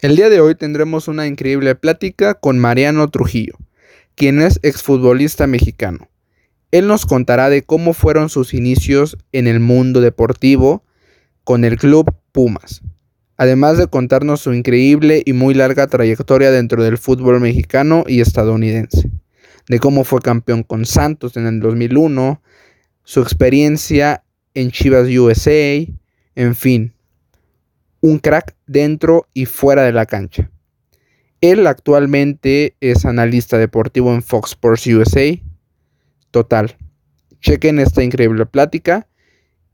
El día de hoy tendremos una increíble plática con Mariano Trujillo, quien es exfutbolista mexicano. Él nos contará de cómo fueron sus inicios en el mundo deportivo con el club Pumas, además de contarnos su increíble y muy larga trayectoria dentro del fútbol mexicano y estadounidense, de cómo fue campeón con Santos en el 2001, su experiencia en Chivas USA, en fin, un crack dentro y fuera de la cancha. Él actualmente es analista deportivo en Fox Sports USA. Total, chequen esta increíble plática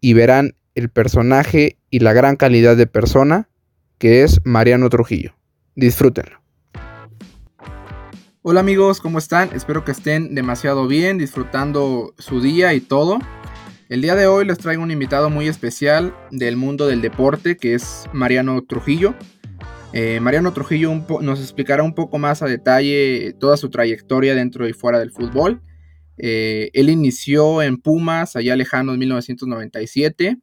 y verán el personaje y la gran calidad de persona que es Mariano Trujillo. Disfrútenlo. Hola amigos, ¿cómo están? Espero que estén demasiado bien, disfrutando su día y todo. El día de hoy les traigo un invitado muy especial del mundo del deporte, que es Mariano Trujillo. Eh, Mariano Trujillo nos explicará un poco más a detalle toda su trayectoria dentro y fuera del fútbol. Eh, él inició en Pumas, allá lejano en 1997,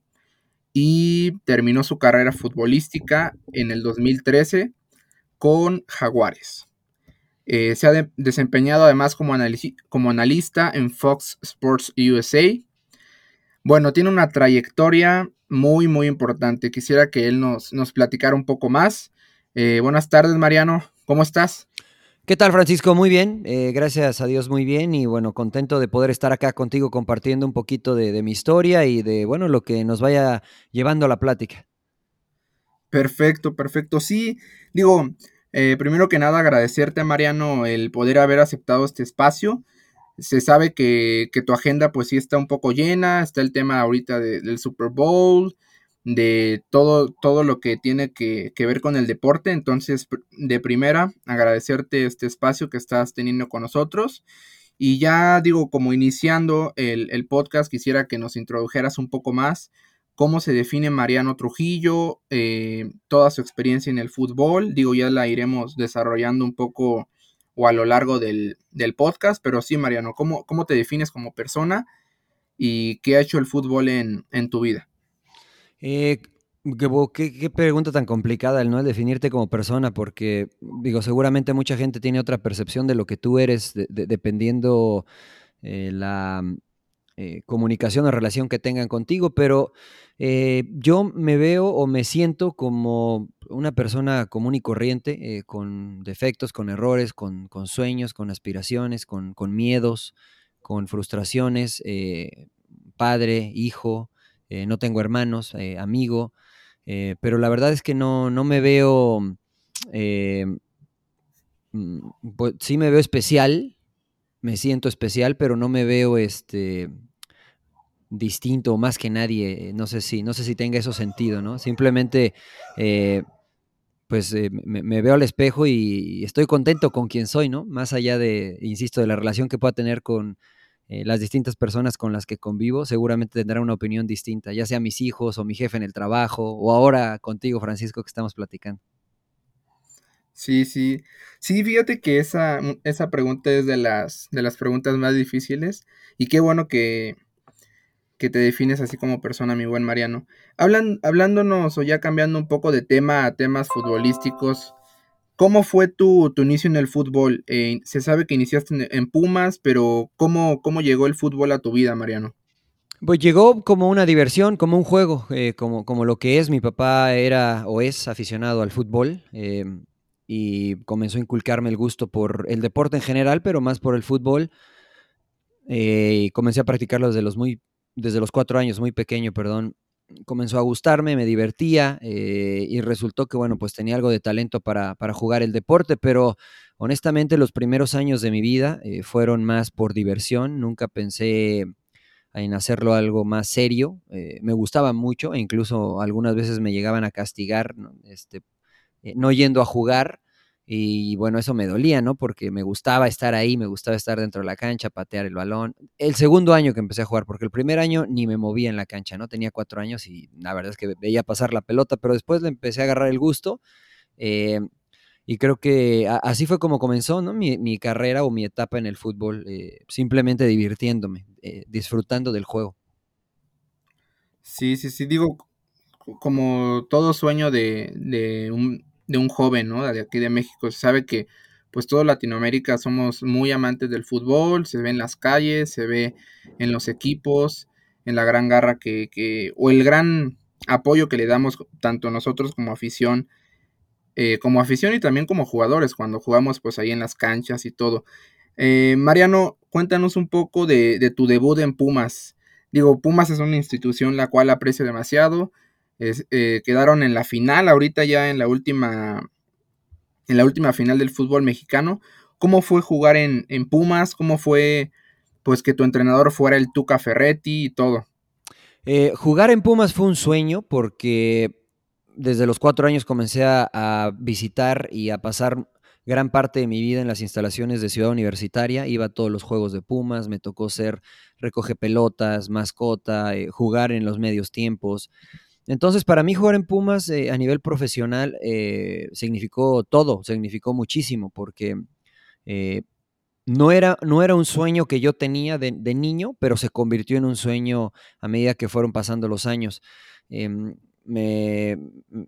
y terminó su carrera futbolística en el 2013 con Jaguares. Eh, se ha desempeñado además como, como analista en Fox Sports USA bueno, tiene una trayectoria muy, muy importante. Quisiera que él nos, nos platicara un poco más. Eh, buenas tardes, Mariano. ¿Cómo estás? ¿Qué tal, Francisco? Muy bien. Eh, gracias a Dios, muy bien. Y bueno, contento de poder estar acá contigo compartiendo un poquito de, mi historia y de, bueno, lo que nos vaya llevando a la plática. Perfecto, perfecto. Sí, digo, eh, primero que nada agradecerte, Mariano, el poder haber aceptado este espacio se sabe que, tu agenda pues sí está un poco llena, está el tema ahorita del Super Bowl, de todo, todo lo que tiene que, ver con el deporte, entonces de primera agradecerte este espacio que estás teniendo con nosotros. Y ya digo, como iniciando el, podcast, quisiera que nos introdujeras un poco más cómo se define Mariano Trujillo, eh, toda su experiencia en el fútbol. Digo, ya la iremos desarrollando un poco o a lo largo del, podcast, pero sí, Mariano, ¿cómo, ¿cómo, te defines como persona y qué ha hecho el fútbol en, tu vida? Eh, qué, pregunta tan complicada el no definirte como persona, porque digo, seguramente mucha gente tiene otra percepción de lo que tú eres, dependiendo eh, la eh, comunicación o relación que tengan contigo, pero eh, yo me veo o me siento como una persona común y corriente, eh, con defectos, con errores, con, sueños, con aspiraciones, con, miedos, con frustraciones, padre, hijo, no tengo hermanos, amigo, pero la verdad es que no, no me veo, mm, pues, sí me veo especial, me siento especial, pero no me veo este distinto más que nadie. No sé si, no sé si tenga eso sentido, ¿no? Simplemente, eh, pues eh, me, veo al espejo y, estoy contento con quien soy, ¿no? Más allá de, insisto, de la relación que pueda tener con eh, las distintas personas con las que convivo, seguramente tendrá una opinión distinta, ya sea mis hijos o mi jefe en el trabajo o ahora contigo, Francisco, que estamos platicando. Sí, sí. Sí, fíjate que esa, esa pregunta es de las, de las preguntas más difíciles y qué bueno que, que te defines así como persona, mi buen Mariano. Hablan, hablándonos o ya cambiando un poco de tema a temas futbolísticos, ¿cómo fue tu, inicio en el fútbol? Eh, se sabe que iniciaste en, Pumas, pero ¿cómo, ¿cómo llegó el fútbol a tu vida, Mariano? Pues llegó como una diversión, como un juego, eh, como, como lo que es. Mi papá era o es aficionado al fútbol eh, y comenzó a inculcarme el gusto por el deporte en general, pero más por el fútbol. y comencé a practicarlo desde los muy desde los cuatro años, muy pequeño, perdón, comenzó a gustarme, me divertía eh, y resultó que, bueno, pues tenía algo de talento para, jugar el deporte, pero honestamente los primeros años de mi vida eh, fueron más por diversión, nunca pensé en hacerlo algo más serio, eh, me gustaba mucho e incluso algunas veces me llegaban a castigar, Este, no yendo a jugar y bueno, eso me dolía, ¿no? Porque me gustaba estar ahí, me gustaba estar dentro de la cancha, patear el balón. El segundo año que empecé a jugar, porque el primer año ni me movía en la cancha, ¿no? Tenía cuatro años y la verdad es que veía pasar la pelota, pero después le empecé a agarrar el gusto. Eh, y creo que así fue como comenzó, ¿no? Mi, carrera o mi etapa en el fútbol, eh, simplemente divirtiéndome, eh, disfrutando del juego. Sí, sí, sí, digo, como todo sueño de, de un de un joven, ¿no? De aquí de México. Se sabe que pues todo Latinoamérica somos muy amantes del fútbol, se ve en las calles, se ve en los equipos, en la gran garra que, que o el gran apoyo que le damos tanto nosotros como afición, eh, como afición y también como jugadores, cuando jugamos pues ahí en las canchas y todo. Eh, Mariano, cuéntanos un poco de, tu debut en Pumas. Digo, Pumas es una institución la cual aprecio demasiado. Eh, quedaron en la final, ahorita ya en la última en la última final del fútbol mexicano. ¿Cómo fue jugar en, Pumas? ¿Cómo fue pues que tu entrenador fuera el Tuca Ferretti y todo? Eh, jugar en Pumas fue un sueño porque desde los cuatro años comencé a, visitar y a pasar gran parte de mi vida en las instalaciones de Ciudad Universitaria. Iba a todos los juegos de Pumas, me tocó ser recoge pelotas, mascota, eh, jugar en los medios tiempos. Entonces, para mí jugar en Pumas eh, a nivel profesional eh, significó todo, significó muchísimo, porque eh, no, era, no era un sueño que yo tenía de, niño, pero se convirtió en un sueño a medida que fueron pasando los años. Em, me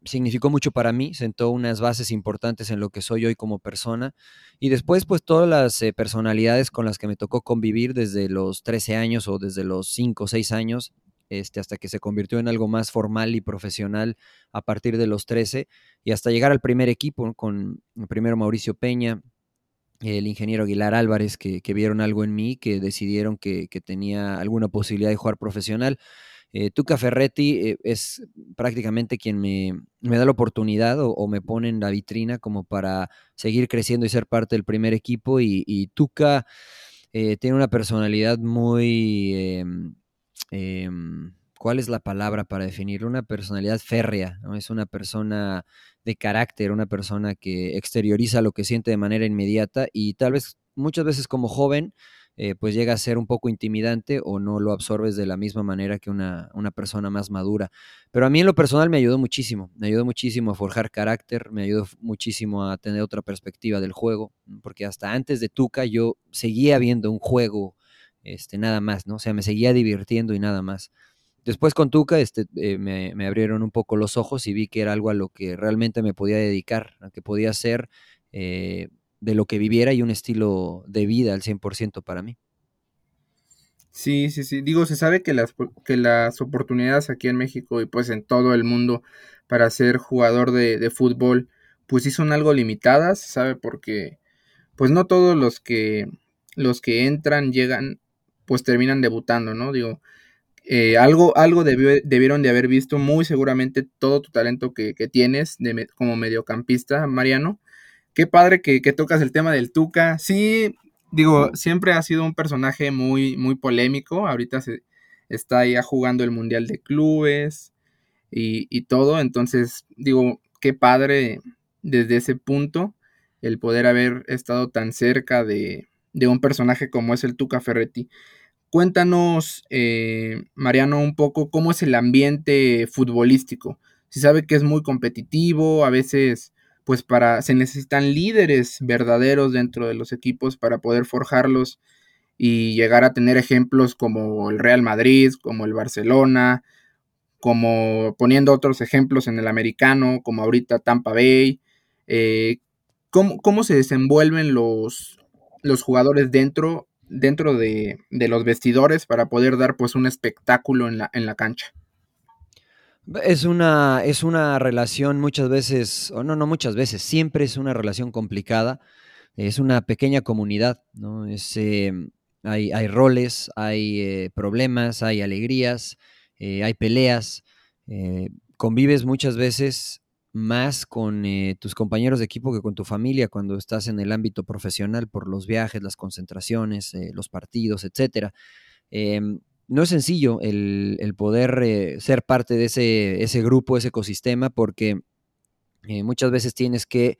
significó mucho para mí, sentó unas bases importantes en lo que soy hoy como persona. Y después, pues todas las personalidades con las que me tocó convivir desde los 13 años o desde los 5 o 6 años, este, hasta que se convirtió en algo más formal y profesional a partir de los 13 y hasta llegar al primer equipo con primero Mauricio Peña, el ingeniero Aguilar Álvarez, que, vieron algo en mí, que decidieron que, tenía alguna posibilidad de jugar profesional. Eh, Tuca Ferretti eh, es prácticamente quien me, da la oportunidad o, me pone en la vitrina como para seguir creciendo y ser parte del primer equipo. Y, Tuca eh, tiene una personalidad muy em, ¿cuál es la palabra para definir? Una personalidad férrea, ¿no? Es una persona de carácter, una persona que exterioriza lo que siente de manera inmediata y tal vez muchas veces como joven, eh, pues llega a ser un poco intimidante o no lo absorbes de la misma manera que una, una, persona más madura. Pero a mí en lo personal me ayudó muchísimo, me ayudó muchísimo a forjar carácter, me ayudó muchísimo a tener otra perspectiva del juego, porque hasta antes de Tuca yo seguía viendo un juego este, nada más, ¿no? O sea, me seguía divirtiendo y nada más. Después con Tuca este, eh, me, abrieron un poco los ojos y vi que era algo a lo que realmente me podía dedicar, a que podía ser eh, de lo que viviera y un estilo de vida al 100% para mí. Sí, sí, sí. Digo, se sabe que las, que las oportunidades aquí en México y pues en todo el mundo para ser jugador de, fútbol, pues sí son algo limitadas, sabe porque pues no todos los que los que entran llegan pues terminan debutando, ¿no? Digo, eh, algo, algo debieron de haber visto muy seguramente todo tu talento que, tienes de, como mediocampista, Mariano. Qué padre que, tocas el tema del Tuca. Sí, digo, siempre ha sido un personaje muy, muy polémico. Ahorita se está ya jugando el Mundial de Clubes y, y todo. Entonces, digo, qué padre desde ese punto el poder haber estado tan cerca de, de un personaje como es el Tuca Ferretti. Cuéntanos, eh, Mariano, un poco cómo es el ambiente futbolístico. Si sabe que es muy competitivo, a veces, pues para, se necesitan líderes verdaderos dentro de los equipos para poder forjarlos y llegar a tener ejemplos como el Real Madrid, como el Barcelona, como poniendo otros ejemplos en el americano, como ahorita Tampa Bay. Eh, ¿cómo, se desenvuelven los, los jugadores dentro dentro de, los vestidores para poder dar pues un espectáculo en la, en la cancha. Es una, es una relación muchas veces, no, no muchas veces, siempre es una relación complicada. Es una pequeña comunidad, ¿no? Es, em, hay, hay, roles, hay eh, problemas, hay alegrías, eh, hay peleas. Eh, convives muchas veces más con eh, tus compañeros de equipo que con tu familia cuando estás en el ámbito profesional por los viajes, las concentraciones, eh, los partidos, etc. Em, no es sencillo el, poder eh, ser parte de ese, ese, grupo, ese ecosistema, porque muchas veces tienes que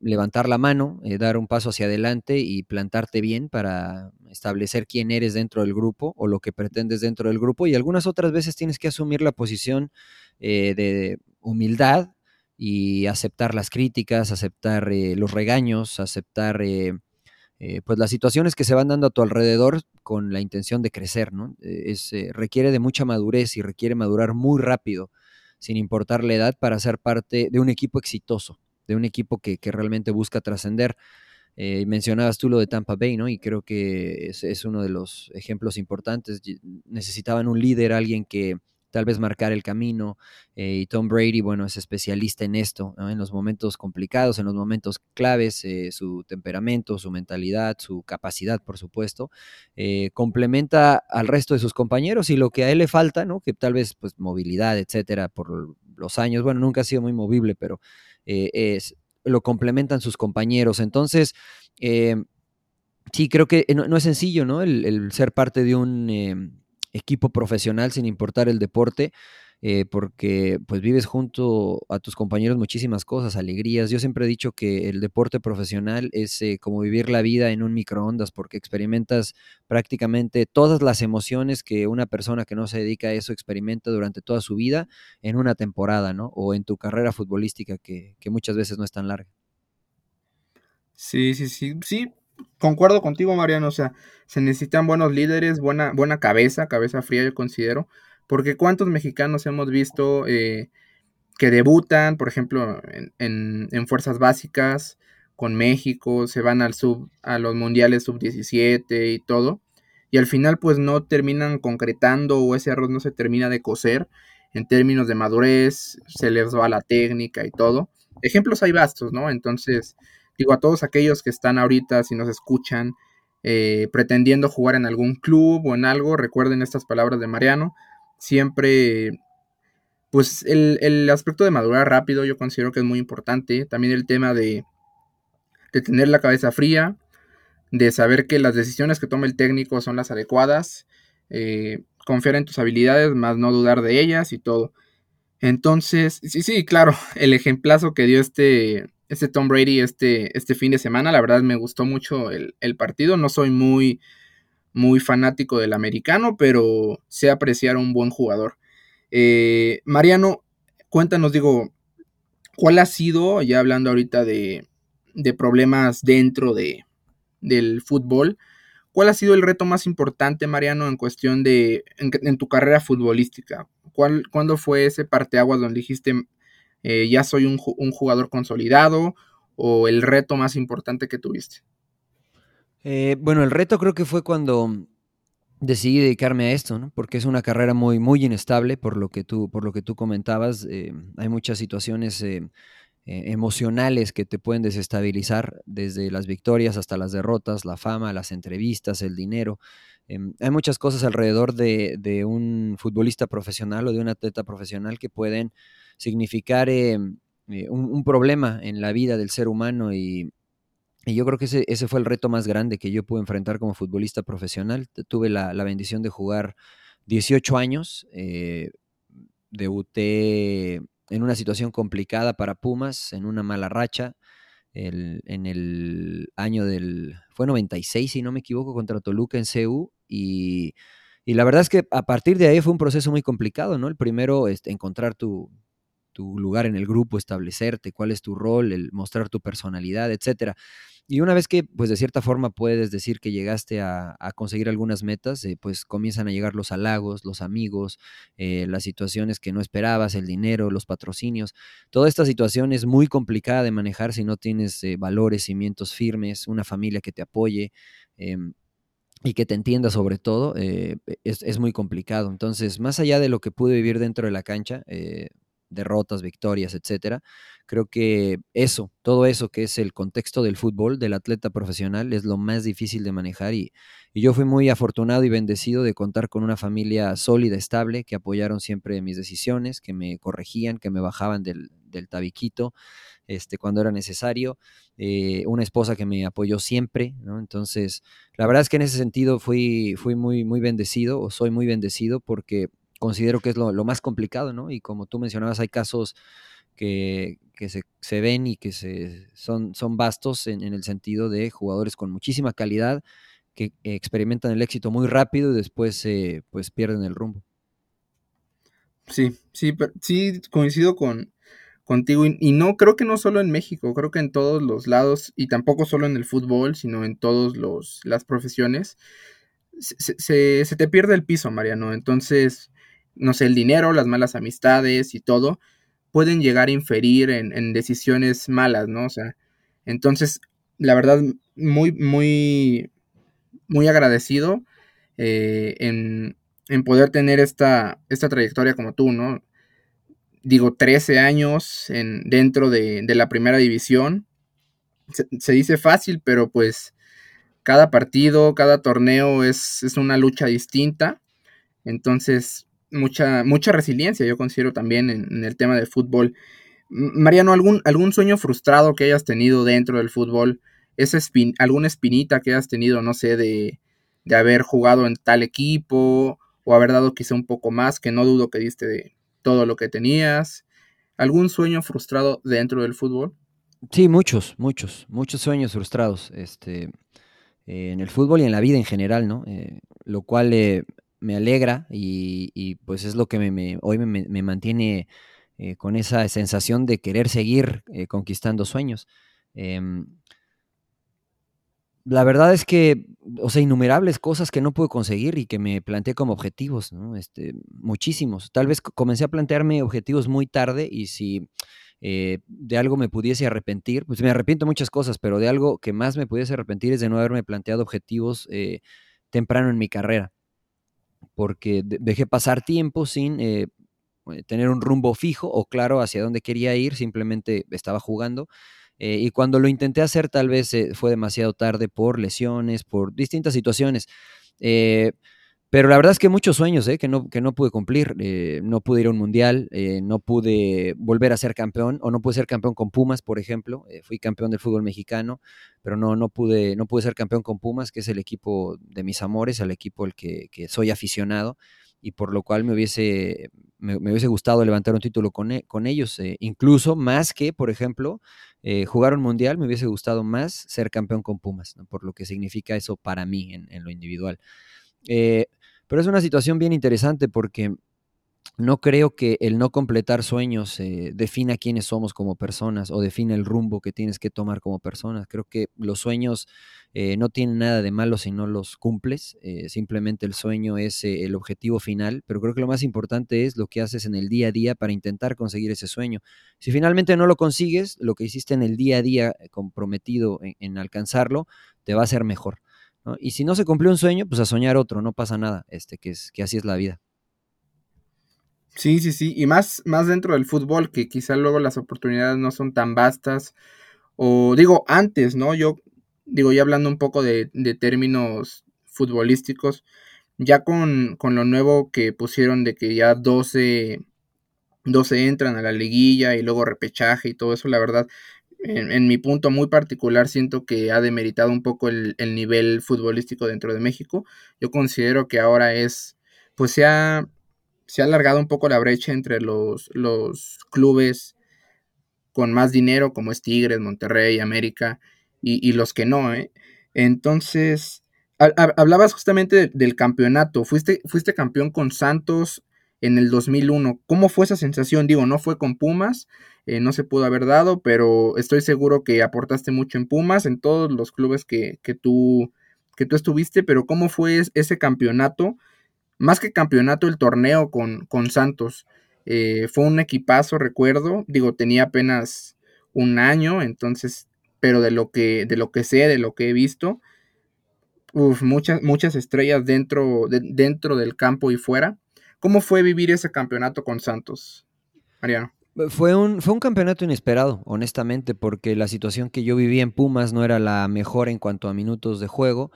levantar la mano, dar un paso hacia adelante y plantarte bien para establecer quién eres dentro del grupo o lo que pretendes dentro del grupo. Y algunas otras veces tienes que asumir la posición de humildad y aceptar las críticas, aceptar eh, los regaños, aceptar eh, eh, pues las situaciones que se van dando a tu alrededor con la intención de crecer, ¿no? Es, requiere de mucha madurez y requiere madurar muy rápido. sin importar la edad, para ser parte de un equipo exitoso, de un equipo que, realmente busca trascender. Eh, mencionabas tú lo de Tampa Bay, ¿no? Y creo que es, es, uno de los ejemplos importantes. Necesitaban un líder, alguien que, tal vez marcar el camino. Eh, y Tom Brady, bueno, es especialista en esto, en los momentos complicados, en los momentos claves, eh, su temperamento, su mentalidad, su capacidad, por supuesto, eh, complementa al resto de sus compañeros y lo que a él le falta, ¿no? Que tal vez, pues, movilidad, etcétera, por los años, bueno, nunca ha sido muy movible, pero es, lo complementan sus compañeros. Entonces, sí, creo que no, es sencillo, ¿no? el ser parte de un em, equipo profesional sin importar el deporte, eh, porque pues vives junto a tus compañeros muchísimas cosas, alegrías. Yo siempre he dicho que el deporte profesional es eh, como vivir la vida en un microondas, porque experimentas prácticamente todas las emociones que una persona que no se dedica a eso experimenta durante toda su vida en una temporada, ¿no? O en tu carrera futbolística, que, que muchas veces no es tan larga. Sí, sí, sí, sí, concuerdo contigo, Mariano. O sea, se necesitan buenos líderes, buena, buena cabeza, cabeza fría, yo considero. Porque cuántos mexicanos hemos visto eh, que debutan, por ejemplo, en, en, fuerzas básicas con México, se van al sub, a los mundiales sub 17 y todo. Y al final, pues no terminan concretando o ese arroz no se termina de cocer en términos de madurez, se les va la técnica y todo. Ejemplos hay vastos, ¿no? Entonces, digo a todos aquellos que están ahorita, si nos escuchan, eh, pretendiendo jugar en algún club o en algo, recuerden estas palabras de Mariano, siempre, pues el, aspecto de madurar rápido yo considero que es muy importante, también el tema de, de tener la cabeza fría, de saber que las decisiones que toma el técnico son las adecuadas, eh, confiar en tus habilidades, más no dudar de ellas y todo. Entonces, sí, sí, claro, el ejemplazo que dio este, este Tom Brady este, este fin de semana. La verdad me gustó mucho el, partido. No soy muy, muy fanático del americano, pero sé apreciar a un buen jugador. Eh, Mariano, cuéntanos, digo, ¿cuál ha sido, ya hablando ahorita de, de problemas dentro de, del fútbol, cuál ha sido el reto más importante, Mariano, en cuestión de, en, tu carrera futbolística? ¿Cuál, ¿Cuándo fue ese parteaguas donde dijiste, eh, ya soy un, jugador consolidado o el reto más importante que tuviste? Eh, bueno, el reto creo que fue cuando decidí dedicarme a esto, ¿no? porque es una carrera muy, muy inestable, por lo que tú, por lo que tú comentabas. Eh, hay muchas situaciones emocionales que te pueden desestabilizar, desde las victorias hasta las derrotas, la fama, las entrevistas, el dinero. Em, hay muchas cosas alrededor de, de, un futbolista profesional o de un atleta profesional que pueden significar em, eh, un, problema en la vida del ser humano y, yo creo que ese, ese, fue el reto más grande que yo pude enfrentar como futbolista profesional. Tuve la, bendición de jugar 18 años, eh, debuté en una situación complicada para Pumas, en una mala racha, en el año del, fue 96 si no me equivoco, contra Toluca en CU y, y la verdad es que a partir de ahí fue un proceso muy complicado, ¿no? El primero, este, encontrar tu, tu lugar en el grupo, establecerte, cuál es tu rol, el mostrar tu personalidad, etcétera. Y una vez que, pues de cierta forma puedes decir que llegaste a, conseguir algunas metas, eh, pues comienzan a llegar los halagos, los amigos, eh, las situaciones que no esperabas, el dinero, los patrocinios. Toda esta situación es muy complicada de manejar si no tienes eh, valores, cimientos firmes, una familia que te apoye. Em, y que te entienda sobre todo, es, es, muy complicado. Entonces, más allá de lo que pude vivir dentro de la cancha, derrotas, victorias, etcétera. Creo que eso, todo eso que es el contexto del fútbol, del atleta profesional, es lo más difícil de manejar y, yo fui muy afortunado y bendecido de contar con una familia sólida, estable, que apoyaron siempre mis decisiones, que me corregían, que me bajaban del, tabiquito este, cuando era necesario, eh, una esposa que me apoyó siempre. Entonces, la verdad es que en ese sentido fui, fui muy, muy bendecido o soy muy bendecido porque considero que es lo, más complicado, ¿no? Y como tú mencionabas, hay casos que, se, ven y que se, son, son vastos en, el sentido de jugadores con muchísima calidad que experimentan el éxito muy rápido y después pues pierden el rumbo. Sí, sí, sí coincido con, contigo y, no creo que no solo en México, creo que en todos los lados y tampoco solo en el fútbol, sino en todas las profesiones se, se, te pierde el piso, Mariano. Entonces, no sé, el dinero, las malas amistades y todo, pueden llegar a inferir en, decisiones malas, ¿no? O sea, entonces, la verdad, muy, muy, muy agradecido eh, en, poder tener esta, esta trayectoria como tú, ¿no? Digo, 13 años en, dentro de, la primera división. Se, dice fácil, pero pues cada partido, cada torneo es, es una lucha distinta. Entonces, mucha, mucha resiliencia, yo considero también en, el tema del fútbol. Mariano, ¿algún, ¿algún sueño frustrado que hayas tenido dentro del fútbol? ¿Esa ¿Alguna espinita que hayas tenido, no sé, de, de, haber jugado en tal equipo o haber dado quizá un poco más, que no dudo que diste de todo lo que tenías? ¿Algún sueño frustrado dentro del fútbol? Sí, muchos, muchos, muchos sueños frustrados este, en el fútbol y en la vida en general, ¿no? Eh, lo cual eh, me alegra y, pues es lo que me, hoy me, mantiene eh, con esa sensación de querer seguir eh, conquistando sueños. Em, la verdad es que, o sea, innumerables cosas que no pude conseguir y que me planteé como objetivos. Este, muchísimos. Tal vez comencé a plantearme objetivos muy tarde y si eh, de algo me pudiese arrepentir, pues me arrepiento muchas cosas, pero de algo que más me pudiese arrepentir es de no haberme planteado objetivos temprano en mi carrera porque dejé pasar tiempo sin eh, eh, tener un rumbo fijo o claro hacia dónde quería ir, simplemente estaba jugando. Eh, y cuando lo intenté hacer, tal vez fue demasiado tarde por lesiones, por distintas situaciones. Pero la verdad es que muchos sueños ¿eh? que, no, que no pude cumplir. Eh, no pude ir a un mundial, eh, no pude volver a ser campeón, o no pude ser campeón con Pumas, por ejemplo. fui campeón del fútbol mexicano, pero no, no, pude, no pude ser campeón con Pumas, que es el equipo de mis amores, el equipo al que, soy aficionado, y por lo cual me hubiese, me, hubiese gustado levantar un título con, e, con ellos. incluso más que, por ejemplo, jugar un mundial, me hubiese gustado más ser campeón con Pumas, por lo que significa eso para mí en, en lo individual. Pero es una situación bien interesante porque no creo que el no completar sueños eh, defina quiénes somos como personas o define el rumbo que tienes que tomar como personas. Creo que los sueños eh, no tienen nada de malo si no los cumples. Eh, simplemente el sueño es el objetivo final, pero creo que lo más importante es lo que haces en el día a día para intentar conseguir ese sueño. Si finalmente no lo consigues, lo que hiciste en el día a día comprometido en alcanzarlo, te va a hacer mejor. Y si no se cumplió un sueño, pues a soñar otro, no pasa nada, este, que, es, que así es la vida. Sí, sí, sí, y más, más dentro del fútbol, que quizá luego las oportunidades no son tan vastas, o digo, antes, ¿no? Yo digo, ya hablando un poco de, términos futbolísticos, ya con, con, lo nuevo que pusieron de que ya 12, 12 entran a la liguilla y luego repechaje y todo eso, la verdad, en, mi punto muy particular, siento que ha demeritado un poco el, nivel futbolístico dentro de México. Yo considero que ahora es, pues se ha, se ha alargado un poco la brecha entre los, los clubes con más dinero, como es Tigres, Monterrey, América, y, los que no, ¿eh? Entonces, hablabas justamente del campeonato. Fuiste, fuiste campeón con Santos en el 2001. ¿Cómo fue esa sensación? Digo, no fue con Pumas, eh, no se pudo haber dado, pero estoy seguro que aportaste mucho en Pumas, en todos los clubes que, tú, que tú estuviste, pero ¿cómo fue ese campeonato? Más que campeonato, el torneo con, con Santos. Eh, fue un equipazo, recuerdo. Digo, tenía apenas un año, entonces, pero de lo que, de lo que sé, de lo que he visto, muchas, muchas estrellas dentro, dentro del campo y fuera. ¿Cómo fue vivir ese campeonato con Santos, Mariano? Fue un, fue un campeonato inesperado, honestamente, porque la situación que yo vivía en Pumas no era la mejor en cuanto a minutos de juego.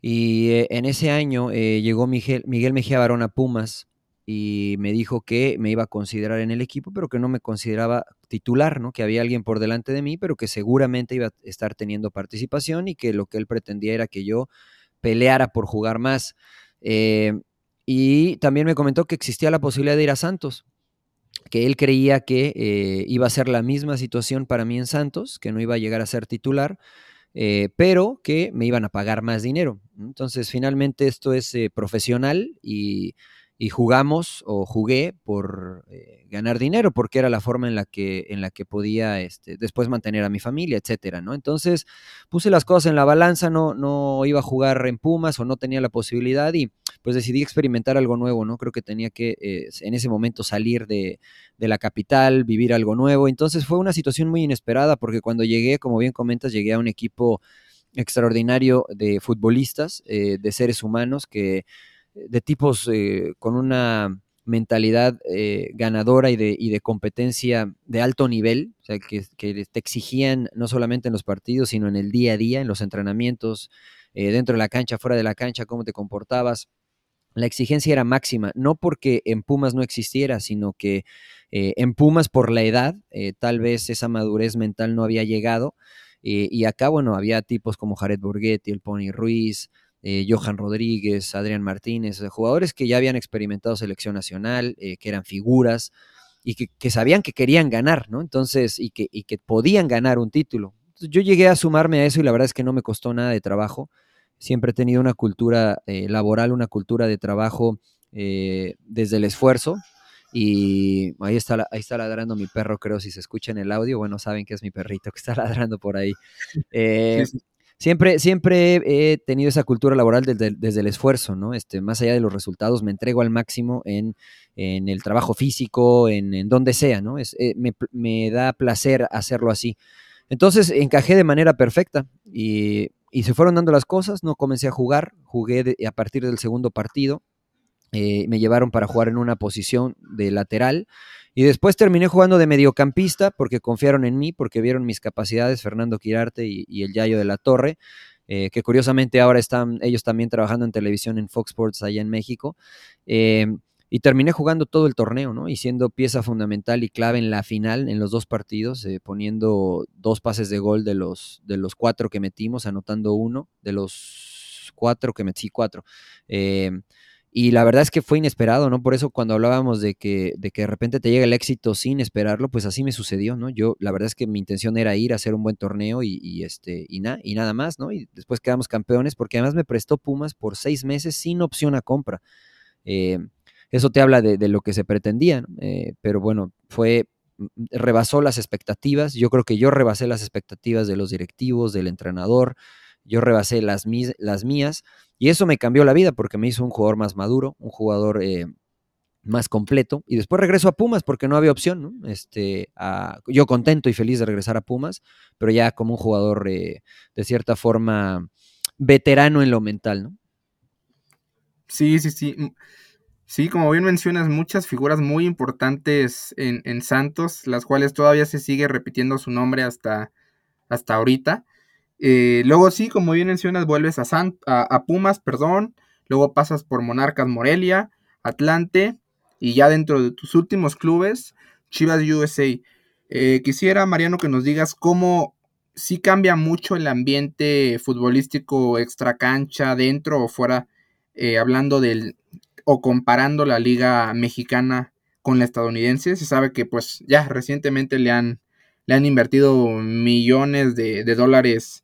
Y eh, en ese año eh, llegó Miguel, Miguel Mejía Barón a Pumas y me dijo que me iba a considerar en el equipo, pero que no me consideraba titular, ¿no? Que había alguien por delante de mí, pero que seguramente iba a estar teniendo participación y que lo que él pretendía era que yo peleara por jugar más. Eh, y también me comentó que existía la posibilidad de ir a Santos que él creía que eh, iba a ser la misma situación para mí en Santos, que no iba a llegar a ser titular, eh, pero que me iban a pagar más dinero. Entonces, finalmente esto es eh, profesional y, y jugamos o jugué por eh, ganar dinero, porque era la forma en la que, en la que podía este, después mantener a mi familia, etcétera, ¿no? Entonces puse las cosas en la balanza, no, no iba a jugar en Pumas o no tenía la posibilidad y pues decidí experimentar algo nuevo, ¿no? Creo que tenía que eh, en ese momento salir de, de, la capital, vivir algo nuevo. Entonces fue una situación muy inesperada porque cuando llegué, como bien comentas, llegué a un equipo extraordinario de futbolistas, eh, de seres humanos que de tipos eh, con una mentalidad eh, ganadora y de, y de, competencia de alto nivel, o sea, que, te exigían no solamente en los partidos, sino en el día a día, en los entrenamientos, eh, dentro de la cancha, fuera de la cancha, cómo te comportabas. La exigencia era máxima, no porque en Pumas no existiera, sino que en Pumas por la edad, tal vez esa madurez mental no había llegado. y acá, bueno, había tipos como Jared Borghetti, el Pony Ruiz, eh, Johan Rodríguez, Adrián Martínez, eh, jugadores que ya habían experimentado selección nacional, eh, que eran figuras y que, sabían que querían ganar, ¿no? Entonces, y que, y que podían ganar un título. yo llegué a sumarme a eso y la verdad es que no me costó nada de trabajo. Siempre he tenido una cultura laboral, una cultura de trabajo desde el esfuerzo. Y ahí está, ahí está ladrando mi perro, creo, si se escucha en el audio. Bueno, saben que es mi perrito que está ladrando por ahí. Siempre, siempre he tenido esa cultura laboral desde, el esfuerzo, ¿no? Este, más allá de los resultados, me entrego al máximo en, el trabajo físico, en, donde sea, ¿no? Es, eh, me, da placer hacerlo así. Entonces encajé de manera perfecta y, se fueron dando las cosas, no comencé a jugar, jugué a partir del segundo partido, eh, me llevaron para jugar en una posición de lateral y después terminé jugando de mediocampista porque confiaron en mí, porque vieron mis capacidades, Fernando Quirarte y, el Yayo de la Torre, eh, que curiosamente ahora están ellos también trabajando en televisión en Fox Sports allá en México. Eh, y terminé jugando todo el torneo, ¿no? Y siendo pieza fundamental y clave en la final, en los dos partidos, eh, poniendo dos pases de gol de los, de los cuatro que metimos, anotando uno, de los cuatro que metí cuatro. Y la verdad es que fue inesperado, ¿no? Por eso cuando hablábamos de que, de que de repente te llega el éxito sin esperarlo, pues así me sucedió, ¿no? Yo, la verdad es que mi intención era ir a hacer un buen torneo y, este, y, y nada más, ¿no? Y después quedamos campeones porque además me prestó Pumas por seis meses sin opción a compra. Eh, eso te habla de, lo que se pretendía, eh, pero bueno, fue, mm, rebasó las expectativas. Yo creo que yo rebasé las expectativas de los directivos, del entrenador, yo rebasé las, las mías y eso me cambió la vida porque me hizo un jugador más maduro, un jugador eh, más completo y después regreso a Pumas porque no había opción, Este, yo contento y feliz de regresar a Pumas, pero ya como un jugador eh, de cierta forma veterano en lo mental, ¿no? Sí, sí, sí. Mm, sí, como bien mencionas, muchas figuras muy importantes en, en Santos, las cuales todavía se sigue repitiendo su nombre hasta, hasta ahorita. Eh, luego sí, como bien mencionas, vuelves a, a, Pumas, perdón. Luego pasas por Monarcas Morelia, Atlante y ya dentro de tus últimos clubes, Chivas USA. Eh, quisiera, Mariano, que nos digas cómo sí cambia mucho el ambiente futbolístico extra cancha, dentro o fuera, eh, hablando del o comparando la liga mexicana con la estadounidense. Se sabe que pues ya recientemente le han, le han invertido millones de dólares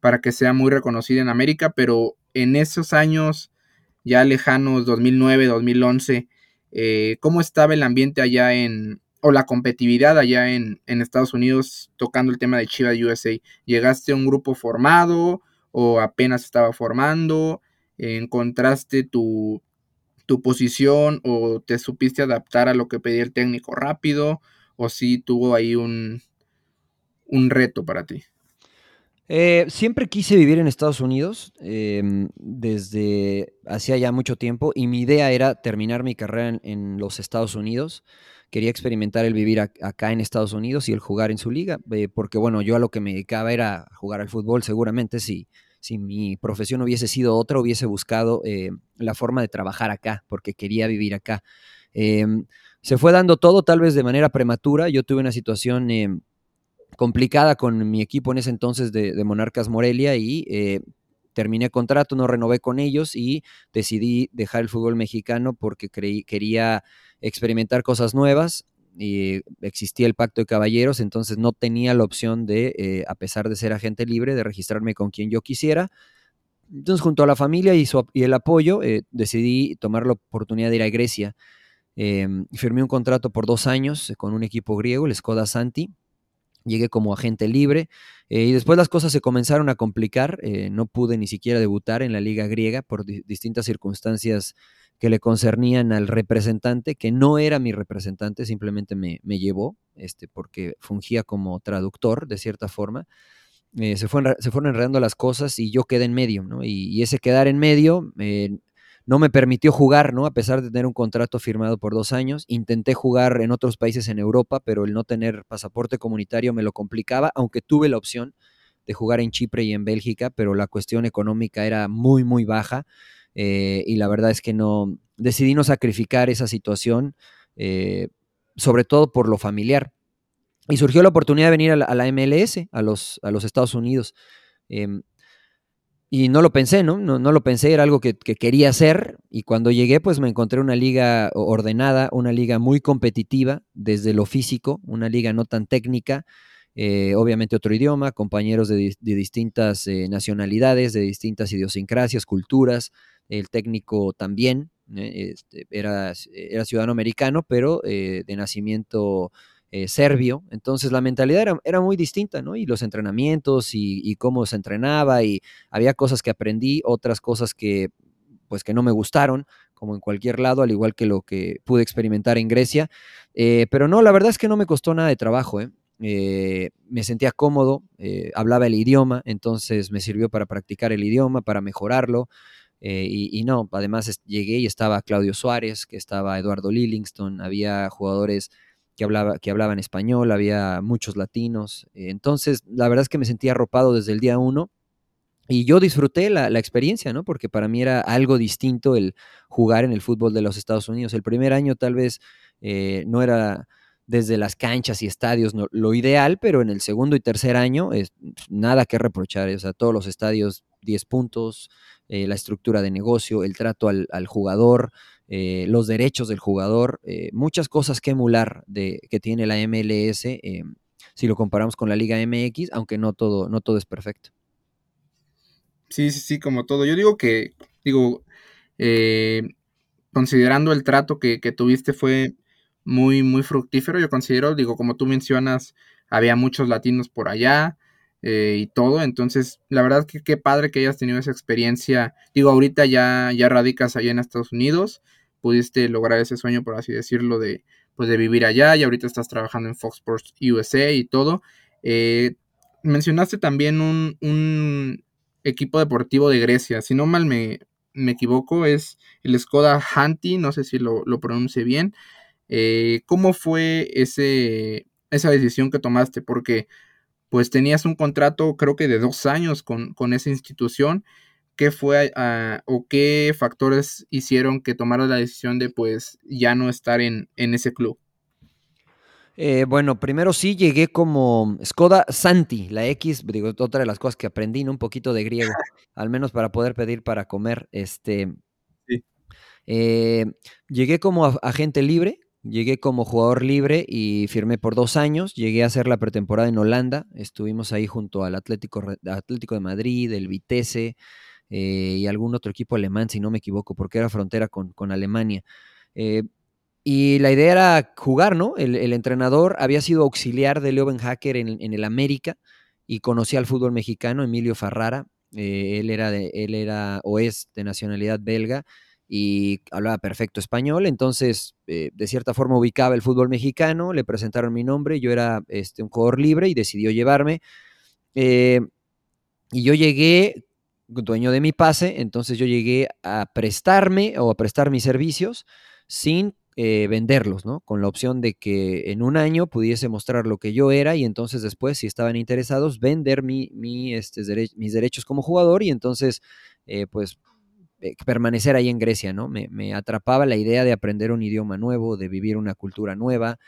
para que sea muy reconocida en América, pero en esos años ya lejanos, 2009, 2011, eh, ¿cómo estaba el ambiente allá en, o la competitividad allá en, Estados Unidos tocando el tema de Chivas USA? ¿Llegaste a un grupo formado o apenas estaba formando? ¿Encontraste tu, tu posición o te supiste adaptar a lo que pedía el técnico rápido? ¿O sí tuvo ahí un, un reto para ti? Eh, siempre quise vivir en Estados Unidos em, desde hacía ya mucho tiempo y mi idea era terminar mi carrera en, los Estados Unidos. Quería experimentar el vivir acá en Estados Unidos y el jugar en su liga, eh, porque bueno, yo a lo que me dedicaba era jugar al fútbol. Seguramente si, si mi profesión hubiese sido otra, hubiese buscado eh, la forma de trabajar acá, porque quería vivir acá. Se fue dando todo tal vez de manera prematura. Yo tuve una situación complicada con mi equipo en ese entonces de, Monarcas Morelia y eh, terminé contrato, no renové con ellos y decidí dejar el fútbol mexicano porque creí, quería experimentar cosas nuevas y existía el pacto de caballeros, entonces no tenía la opción de, eh, a pesar de ser agente libre, de registrarme con quien yo quisiera. Entonces, junto a la familia y, el apoyo, eh, decidí tomar la oportunidad de ir a Grecia. Em, firmé un contrato por dos años con un equipo griego, el Skoda Santi. Llegué como agente libre eh, y después las cosas se comenzaron a complicar. Eh, no pude ni siquiera debutar en la liga griega por distintas circunstancias que le concernían al representante, que no era mi representante, simplemente me, me llevó, este, porque fungía como traductor de cierta forma. Eh, se, fueron, se fueron enredando las cosas y yo quedé en medio, ¿no? Y, ese quedar en medio no me permitió jugar, ¿no? A pesar de tener un contrato firmado por dos años. Intenté jugar en otros países en Europa, pero el no tener pasaporte comunitario me lo complicaba, aunque tuve la opción de jugar en Chipre y en Bélgica, pero la cuestión económica era muy, muy baja. Eh, y la verdad es que no, decidí no sacrificar esa situación, eh, sobre todo por lo familiar. Y surgió la oportunidad de venir a la, MLS, a los, a los, Estados Unidos. Em, y no lo pensé, ¿no? ¿no? lo pensé, era algo que, quería hacer. Y cuando llegué, pues me encontré una liga ordenada, una liga muy competitiva desde lo físico, una liga no tan técnica, eh, obviamente otro idioma, compañeros de, distintas nacionalidades, de distintas idiosincrasias, culturas, el técnico también, eh, este, era, era, ciudadano americano, pero eh, de nacimiento eh, serbio, entonces la mentalidad era, era, muy distinta, ¿no? Y los entrenamientos y, cómo se entrenaba y había cosas que aprendí, otras cosas que pues que no me gustaron, como en cualquier lado, al igual que lo que pude experimentar en Grecia, pero no, la verdad es que no me costó nada de trabajo, me sentía cómodo, hablaba el idioma, entonces me sirvió para practicar el idioma, para mejorarlo, eh, y, no, además llegué y estaba Claudio Suárez, que estaba Eduardo Lillingston, había jugadores que, hablaba, que hablaban español, había muchos latinos. Eh, entonces, la verdad es que me sentía arropado desde el día uno. Y yo disfruté la, experiencia, ¿no? Porque para mí era algo distinto el jugar en el fútbol de los Estados Unidos. El primer año tal vez eh, no era desde las canchas y estadios lo ideal, pero en el segundo y tercer año es nada que reprochar. O sea, todos los estadios 10 puntos, eh, la estructura de negocio, el trato al, jugador, eh, los derechos del jugador, eh, muchas cosas que emular de, que tiene la MLS si lo comparamos con la Liga MX, aunque no todo, no todo es perfecto. Sí, sí, sí, como todo. Yo digo que, digo, considerando el trato que, que, tuviste fue muy, muy fructífero, yo considero, digo, como tú mencionas, había muchos latinos por allá, eh, y todo. Entonces, la verdad que qué padre que hayas tenido esa experiencia. Digo, ahorita ya, ya radicas allá en Estados Unidos, pudiste lograr ese sueño, por así decirlo, de, pues de vivir allá y ahorita estás trabajando en Fox Sports USA y todo. Eh, mencionaste también un, equipo deportivo de Grecia, si no mal me, equivoco, es el Skoda Hanti, no sé si lo, lo pronuncie bien. Eh, ¿Cómo fue ese, esa decisión que tomaste? Porque pues tenías un contrato creo que de dos años con, esa institución. ¿Qué fue o qué factores hicieron que tomaras la decisión de pues ya no estar en, ese club? Eh, bueno, primero sí llegué como Skoda Santi, la X, digo, otra de las cosas que aprendí, un poquito de griego, al menos para poder pedir para comer. Este, sí. Eh, llegué como agente libre, Llegué como jugador libre y firmé por dos años. Llegué a hacer la pretemporada en Holanda. Estuvimos ahí junto al Atlético, de Madrid, el Vitesse eh, y algún otro equipo alemán, si no me equivoco, porque era frontera con, Alemania. Eh, y la idea era jugar, ¿no? El, entrenador había sido auxiliar de Leo Hacker en, en, el América y conocía al fútbol mexicano, Emilio Ferrara. Eh, él, era él era o es de nacionalidad belga y hablaba perfecto español, entonces eh, de cierta forma ubicaba el fútbol mexicano, le presentaron mi nombre, yo era este, un jugador libre y decidió llevarme. Eh, y yo llegué, dueño de mi pase, entonces yo llegué a prestarme o a prestar mis servicios sin eh, venderlos, ¿no? Con la opción de que en un año pudiese mostrar lo que yo era y entonces después, si estaban interesados, vender mi, mi, este, mis derechos como jugador y entonces, pues eh, permanecer ahí en Grecia, ¿no? Me, atrapaba la idea de aprender un idioma nuevo, de vivir una cultura nueva,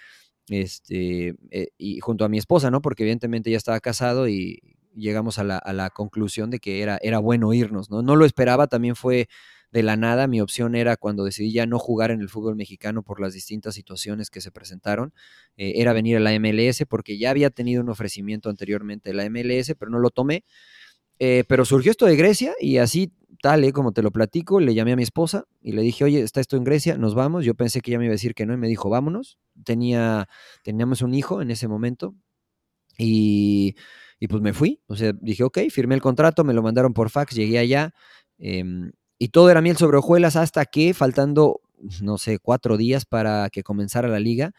este, eh, y junto a mi esposa, ¿no? Porque evidentemente ya estaba casado y llegamos a la, conclusión de que era, era bueno irnos, ¿no? No lo esperaba, también fue de la nada. Mi opción era cuando decidí ya no jugar en el fútbol mexicano por las distintas situaciones que se presentaron, eh, era venir a la MLS porque ya había tenido un ofrecimiento anteriormente de la MLS, pero no lo tomé. Eh, pero surgió esto de Grecia y así tal, ¿eh? como te lo platico, le llamé a mi esposa y le dije, oye, está esto en Grecia, nos vamos. Yo pensé que ella me iba a decir que no y me dijo, vámonos. Tenía, teníamos un hijo en ese momento y, pues me fui. O sea, dije, ok, firmé el contrato, me lo mandaron por fax, llegué allá em, y todo era miel sobre hojuelas hasta que, faltando, no sé, cuatro días para que comenzara la liga,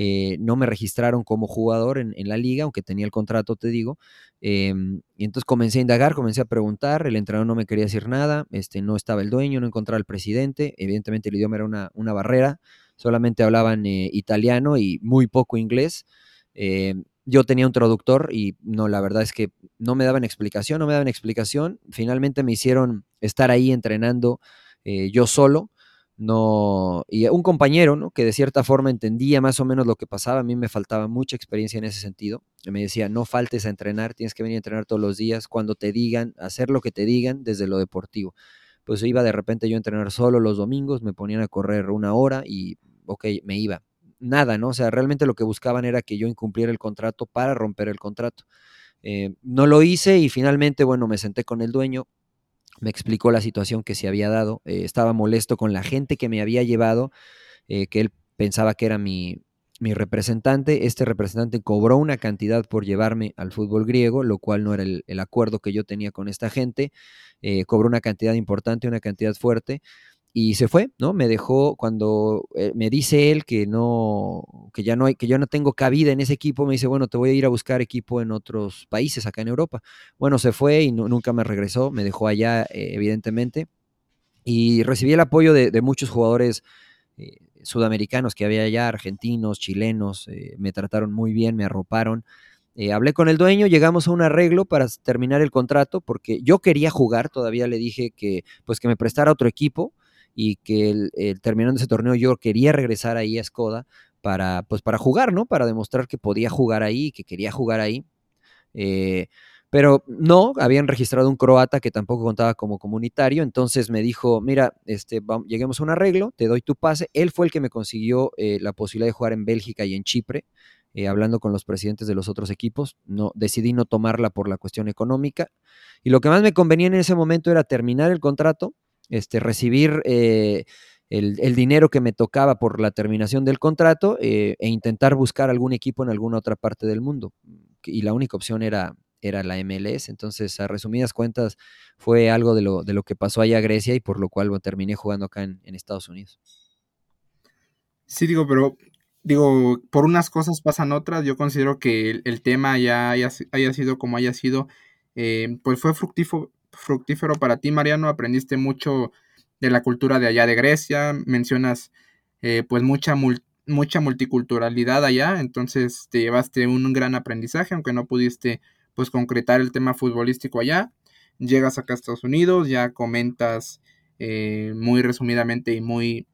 eh, no me registraron como jugador en, la liga, aunque tenía el contrato, te digo. Em, y entonces comencé a indagar, comencé a preguntar, el entrenador no me quería decir nada, este, no estaba el dueño, no encontraba al presidente, evidentemente el idioma era una, barrera, solamente hablaban eh, italiano y muy poco inglés. Em, yo tenía un traductor y no, la verdad es que no me daban explicación, no me daban explicación. Finalmente me hicieron estar ahí entrenando eh, yo solo no, y un compañero, ¿no? Que de cierta forma entendía más o menos lo que pasaba, a mí me faltaba mucha experiencia en ese sentido. Me decía, no faltes a entrenar, tienes que venir a entrenar todos los días, cuando te digan, hacer lo que te digan desde lo deportivo. Pues iba de repente yo a entrenar solo los domingos, me ponían a correr una hora y, ok, me iba. Nada, ¿no? O sea, realmente lo que buscaban era que yo incumpliera el contrato para romper el contrato. Eh, no lo hice y finalmente, bueno, me senté con el dueño, me explicó la situación que se había dado. Eh, estaba molesto con la gente que me había llevado, eh, que él pensaba que era mi, representante. Este representante cobró una cantidad por llevarme al fútbol griego, lo cual no era el, acuerdo que yo tenía con esta gente. Eh, cobró una cantidad importante, una cantidad fuerte y se fue, ¿no? Me dejó cuando eh, me dice él que no, que ya no hay, que yo no tengo cabida en ese equipo, me dice, bueno, te voy a ir a buscar equipo en otros países acá en Europa. Bueno, se fue y nunca me regresó, me dejó allá, eh, evidentemente, y recibí el apoyo de, muchos jugadores eh, sudamericanos que había allá, argentinos, chilenos, me trataron muy bien, me arroparon. hablé con el dueño, llegamos a un arreglo para terminar el contrato, porque yo quería jugar, todavía le dije que, pues que me prestara otro equipo, y que el, terminando ese torneo yo quería regresar ahí a Skoda para, pues para jugar, ¿no? Para demostrar que podía jugar ahí, que quería jugar ahí. Eh, pero no, habían registrado un croata que tampoco contaba como comunitario, entonces me dijo, mira, este, lleguemos a un arreglo, te doy tu pase. Él fue el que me consiguió eh, la posibilidad de jugar en Bélgica y en Chipre, eh, hablando con los presidentes de los otros equipos. No, decidí no tomarla por la cuestión económica. Y lo que más me convenía en ese momento era terminar el contrato, este, recibir eh, el, dinero que me tocaba por la terminación del contrato eh, e intentar buscar algún equipo en alguna otra parte del mundo. Y la única opción era, era la MLS. Entonces, a resumidas cuentas, fue algo de lo, de lo que pasó allá a Grecia y por lo cual terminé jugando acá en, Estados Unidos. Sí, digo, pero digo, por unas cosas pasan otras. Yo considero que el, tema ya haya, sido como haya sido, eh, pues fue fructífero, fructífero para ti, Mariano. Aprendiste mucho de la cultura de allá de Grecia. Mencionas eh, pues mucha, mucha multiculturalidad allá. Entonces te llevaste un, gran aprendizaje, aunque no pudiste pues concretar el tema futbolístico allá. Llegas acá a Estados Unidos, ya comentas eh, muy resumidamente y muy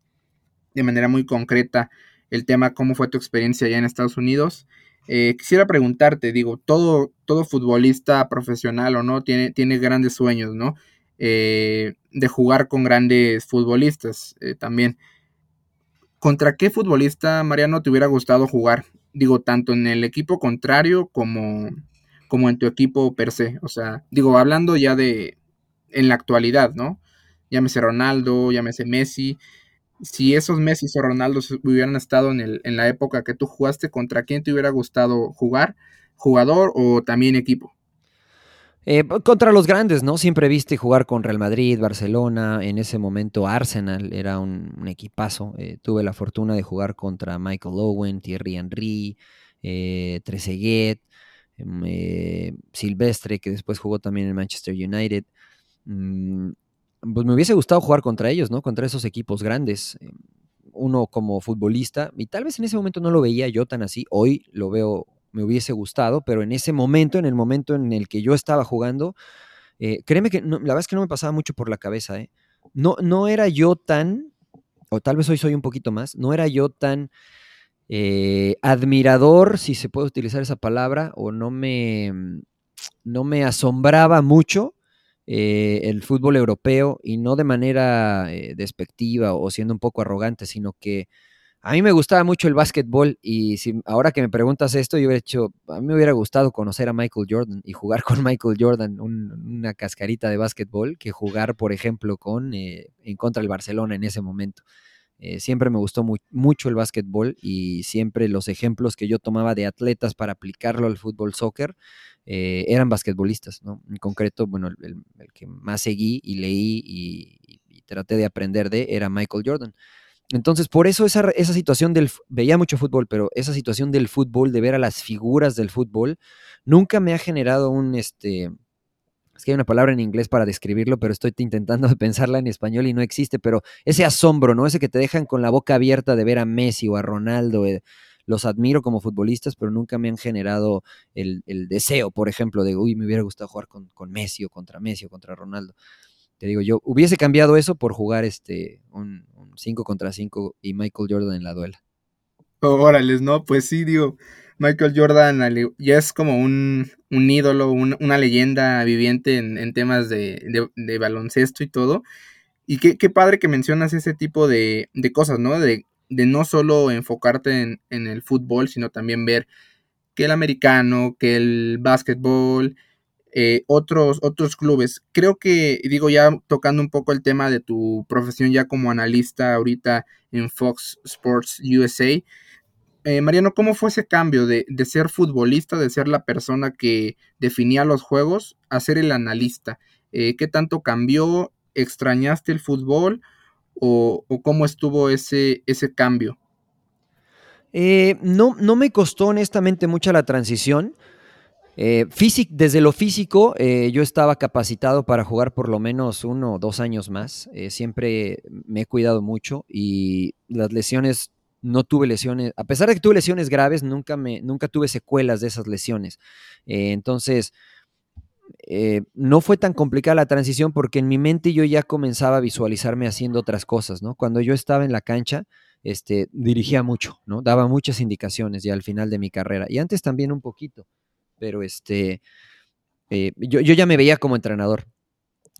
de manera muy concreta el tema, cómo fue tu experiencia allá en Estados Unidos. Eh, quisiera preguntarte, digo, todo, todo futbolista profesional o no tiene, tiene grandes sueños, ¿no? Eh, de jugar con grandes futbolistas eh, también. ¿Contra qué futbolista, Mariano, te hubiera gustado jugar? Digo, tanto en el equipo contrario como, como en tu equipo per se. O sea, digo, hablando ya de en la actualidad, ¿no? Llámese Ronaldo, llámese Messi si esos Messi o Ronaldo hubieran estado en, el, en la época que tú jugaste, ¿contra quién te hubiera gustado jugar? ¿Jugador o también equipo? Eh, contra los grandes, ¿no? Siempre viste jugar con Real Madrid, Barcelona, en ese momento Arsenal era un, equipazo. Eh, tuve la fortuna de jugar contra Michael Owen, Thierry Henry, eh, Trezeguet, em, eh, Silvestre, que después jugó también en Manchester United. Mm, pues me hubiese gustado jugar contra ellos, ¿no? Contra esos equipos grandes. Eh, uno como futbolista, y tal vez en ese momento no lo veía yo tan así, hoy lo veo, me hubiese gustado, pero en ese momento, en el momento en el que yo estaba jugando, eh, créeme que la verdad es que no me pasaba mucho por la cabeza, ¿eh? No, no era yo tan, o tal vez hoy soy un poquito más, no era yo tan admirador, si se puede utilizar esa palabra, o no me, no me asombraba mucho eh, el fútbol europeo y no de manera eh, despectiva o siendo un poco arrogante, sino que A mí me gustaba mucho el básquetbol y si ahora que me preguntas esto, yo hubiera hecho, a mí me hubiera gustado conocer a Michael Jordan y jugar con Michael Jordan una cascarita de básquetbol que jugar, por ejemplo, con eh, en contra del Barcelona en ese momento. Eh, siempre me gustó mucho el básquetbol y siempre los ejemplos que yo tomaba de atletas para aplicarlo al fútbol soccer eh, eran basquetbolistas, ¿no? En concreto, bueno, el, que más seguí y leí y, y, traté de aprender de era Michael Jordan. Entonces, por eso esa, esa situación del, veía mucho fútbol, pero esa situación del fútbol, de ver a las figuras del fútbol, nunca me ha generado un, este, es que hay una palabra en inglés para describirlo, pero estoy intentando pensarla en español y no existe, pero ese asombro, ¿no? Ese que te dejan con la boca abierta de ver a Messi o a Ronaldo, eh, los admiro como futbolistas, pero nunca me han generado el, deseo, por ejemplo, de, uy, me hubiera gustado jugar con, Messi o contra Messi o contra Ronaldo te digo, yo hubiese cambiado eso por jugar este un 5 contra 5 y Michael Jordan en la duela. Órales, no, pues sí, digo, Michael Jordan ya es como un, ídolo, una leyenda viviente en, temas de, baloncesto y todo. Y qué, qué, padre que mencionas ese tipo de, cosas, ¿no? De, no solo enfocarte en, en, el fútbol, sino también ver que el americano, que el básquetbol, eh, otros, otros clubes. Creo que, digo, ya tocando un poco el tema de tu profesión ya como analista ahorita en Fox Sports USA. Eh, Mariano, ¿cómo fue ese cambio de, ser futbolista, de ser la persona que definía los juegos, a ser el analista? Eh, ¿Qué tanto cambió? ¿Extrañaste el fútbol? ¿O, cómo estuvo ese, ese cambio? no, no me costó honestamente mucha la transición. Eh, desde lo físico, eh, yo estaba capacitado para jugar por lo menos uno o dos años más. Eh, siempre me he cuidado mucho y las lesiones, no tuve lesiones, a pesar de que tuve lesiones graves, nunca, me, nunca tuve secuelas de esas lesiones. entonces, no fue tan complicada la transición porque en mi mente yo ya comenzaba a visualizarme haciendo otras cosas, ¿no? Cuando yo estaba en la cancha, este, dirigía mucho, ¿no? Daba muchas indicaciones ya al final de mi carrera y antes también un poquito pero este, eh, yo, ya me veía como entrenador.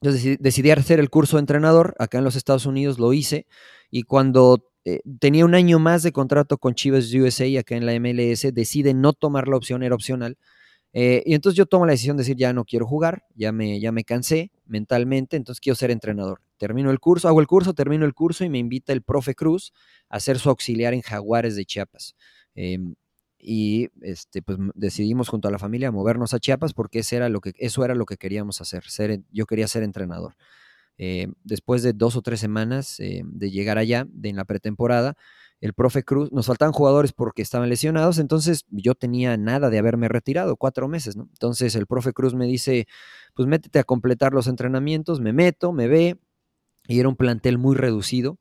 Entonces decidí, hacer el curso de entrenador acá en los Estados Unidos, lo hice, y cuando eh, tenía un año más de contrato con Chivas USA acá en la MLS, decide no tomar la opción, era opcional. Eh, y entonces yo tomo la decisión de decir, ya no quiero jugar, ya me, ya me cansé mentalmente, entonces quiero ser entrenador. Termino el curso, hago el curso, termino el curso y me invita el profe Cruz a ser su auxiliar en Jaguares de Chiapas. Em, y este, pues decidimos junto a la familia movernos a Chiapas porque eso era lo que, eso era lo que queríamos hacer. Ser, yo quería ser entrenador. Eh, después de dos o tres semanas eh, de llegar allá, de en la pretemporada, el profe Cruz, nos faltaban jugadores porque estaban lesionados, entonces yo tenía nada de haberme retirado, cuatro meses, ¿no? Entonces el profe Cruz me dice, pues métete a completar los entrenamientos, me meto, me ve, y era un plantel muy reducido.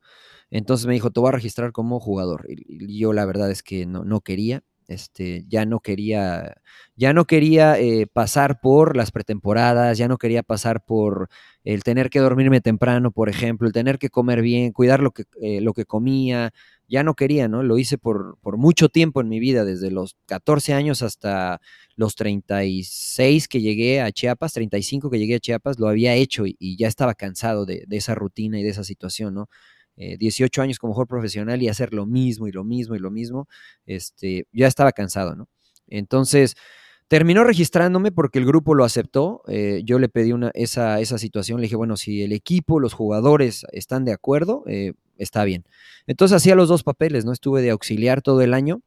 Entonces me dijo, te voy a registrar como jugador. Y, yo la verdad es que no, no quería. Este, ya no quería, ya no quería eh, pasar por las pretemporadas, ya no quería pasar por el tener que dormirme temprano, por ejemplo, el tener que comer bien, cuidar lo que, eh, lo que comía, ya no quería, ¿no? Lo hice por, por, mucho tiempo en mi vida, desde los 14 años hasta los 36 que llegué a Chiapas, 35 que llegué a Chiapas, lo había hecho y, y ya estaba cansado de, de, esa rutina y de esa situación, ¿no? 18 eh, años como jugador profesional y hacer lo mismo y lo mismo y lo mismo, este, ya estaba cansado, ¿no? Entonces, terminó registrándome porque el grupo lo aceptó. Eh, yo le pedí una, esa, esa situación, le dije, bueno, si el equipo, los jugadores están de acuerdo, eh, está bien. Entonces hacía los dos papeles, ¿no? Estuve de auxiliar todo el año,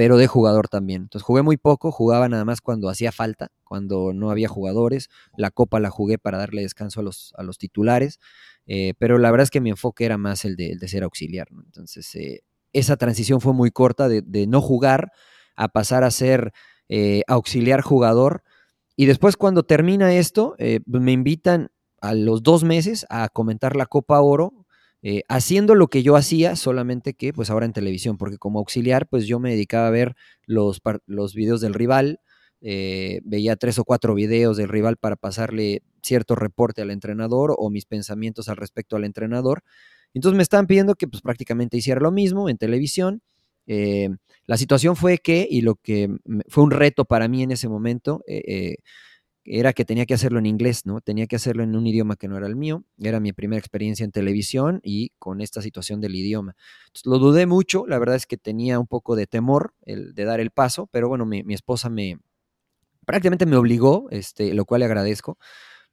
pero de jugador también. Entonces jugué muy poco, jugaba nada más cuando hacía falta, cuando no había jugadores. La copa la jugué para darle descanso a los, a los titulares. Eh, pero la verdad es que mi enfoque era más el de, ser auxiliar. Entonces, eh, esa transición fue muy corta de, no jugar a pasar a ser eh, auxiliar jugador. Y después cuando termina esto, pues, me invitan a los dos meses a comentar la Copa Oro, haciendo lo que yo hacía, solamente que pues ahora en televisión, porque como auxiliar pues yo me dedicaba a ver los, los videos del rival, eh, veía tres o cuatro videos del rival para pasarle cierto reporte al entrenador o mis pensamientos al respecto al entrenador. Entonces me estaban pidiendo que pues prácticamente hiciera lo mismo en televisión. Eh, la situación fue que, y lo que fue un reto para mí en ese momento, eh, era que tenía que hacerlo en inglés, ¿no? Tenía que hacerlo en un idioma que no era el mío. Era mi primera experiencia en televisión y con esta situación del idioma. Entonces, lo dudé mucho. La verdad es que tenía un poco de temor el, de dar el paso, pero bueno, mi, esposa me prácticamente me obligó, este, lo cual le agradezco,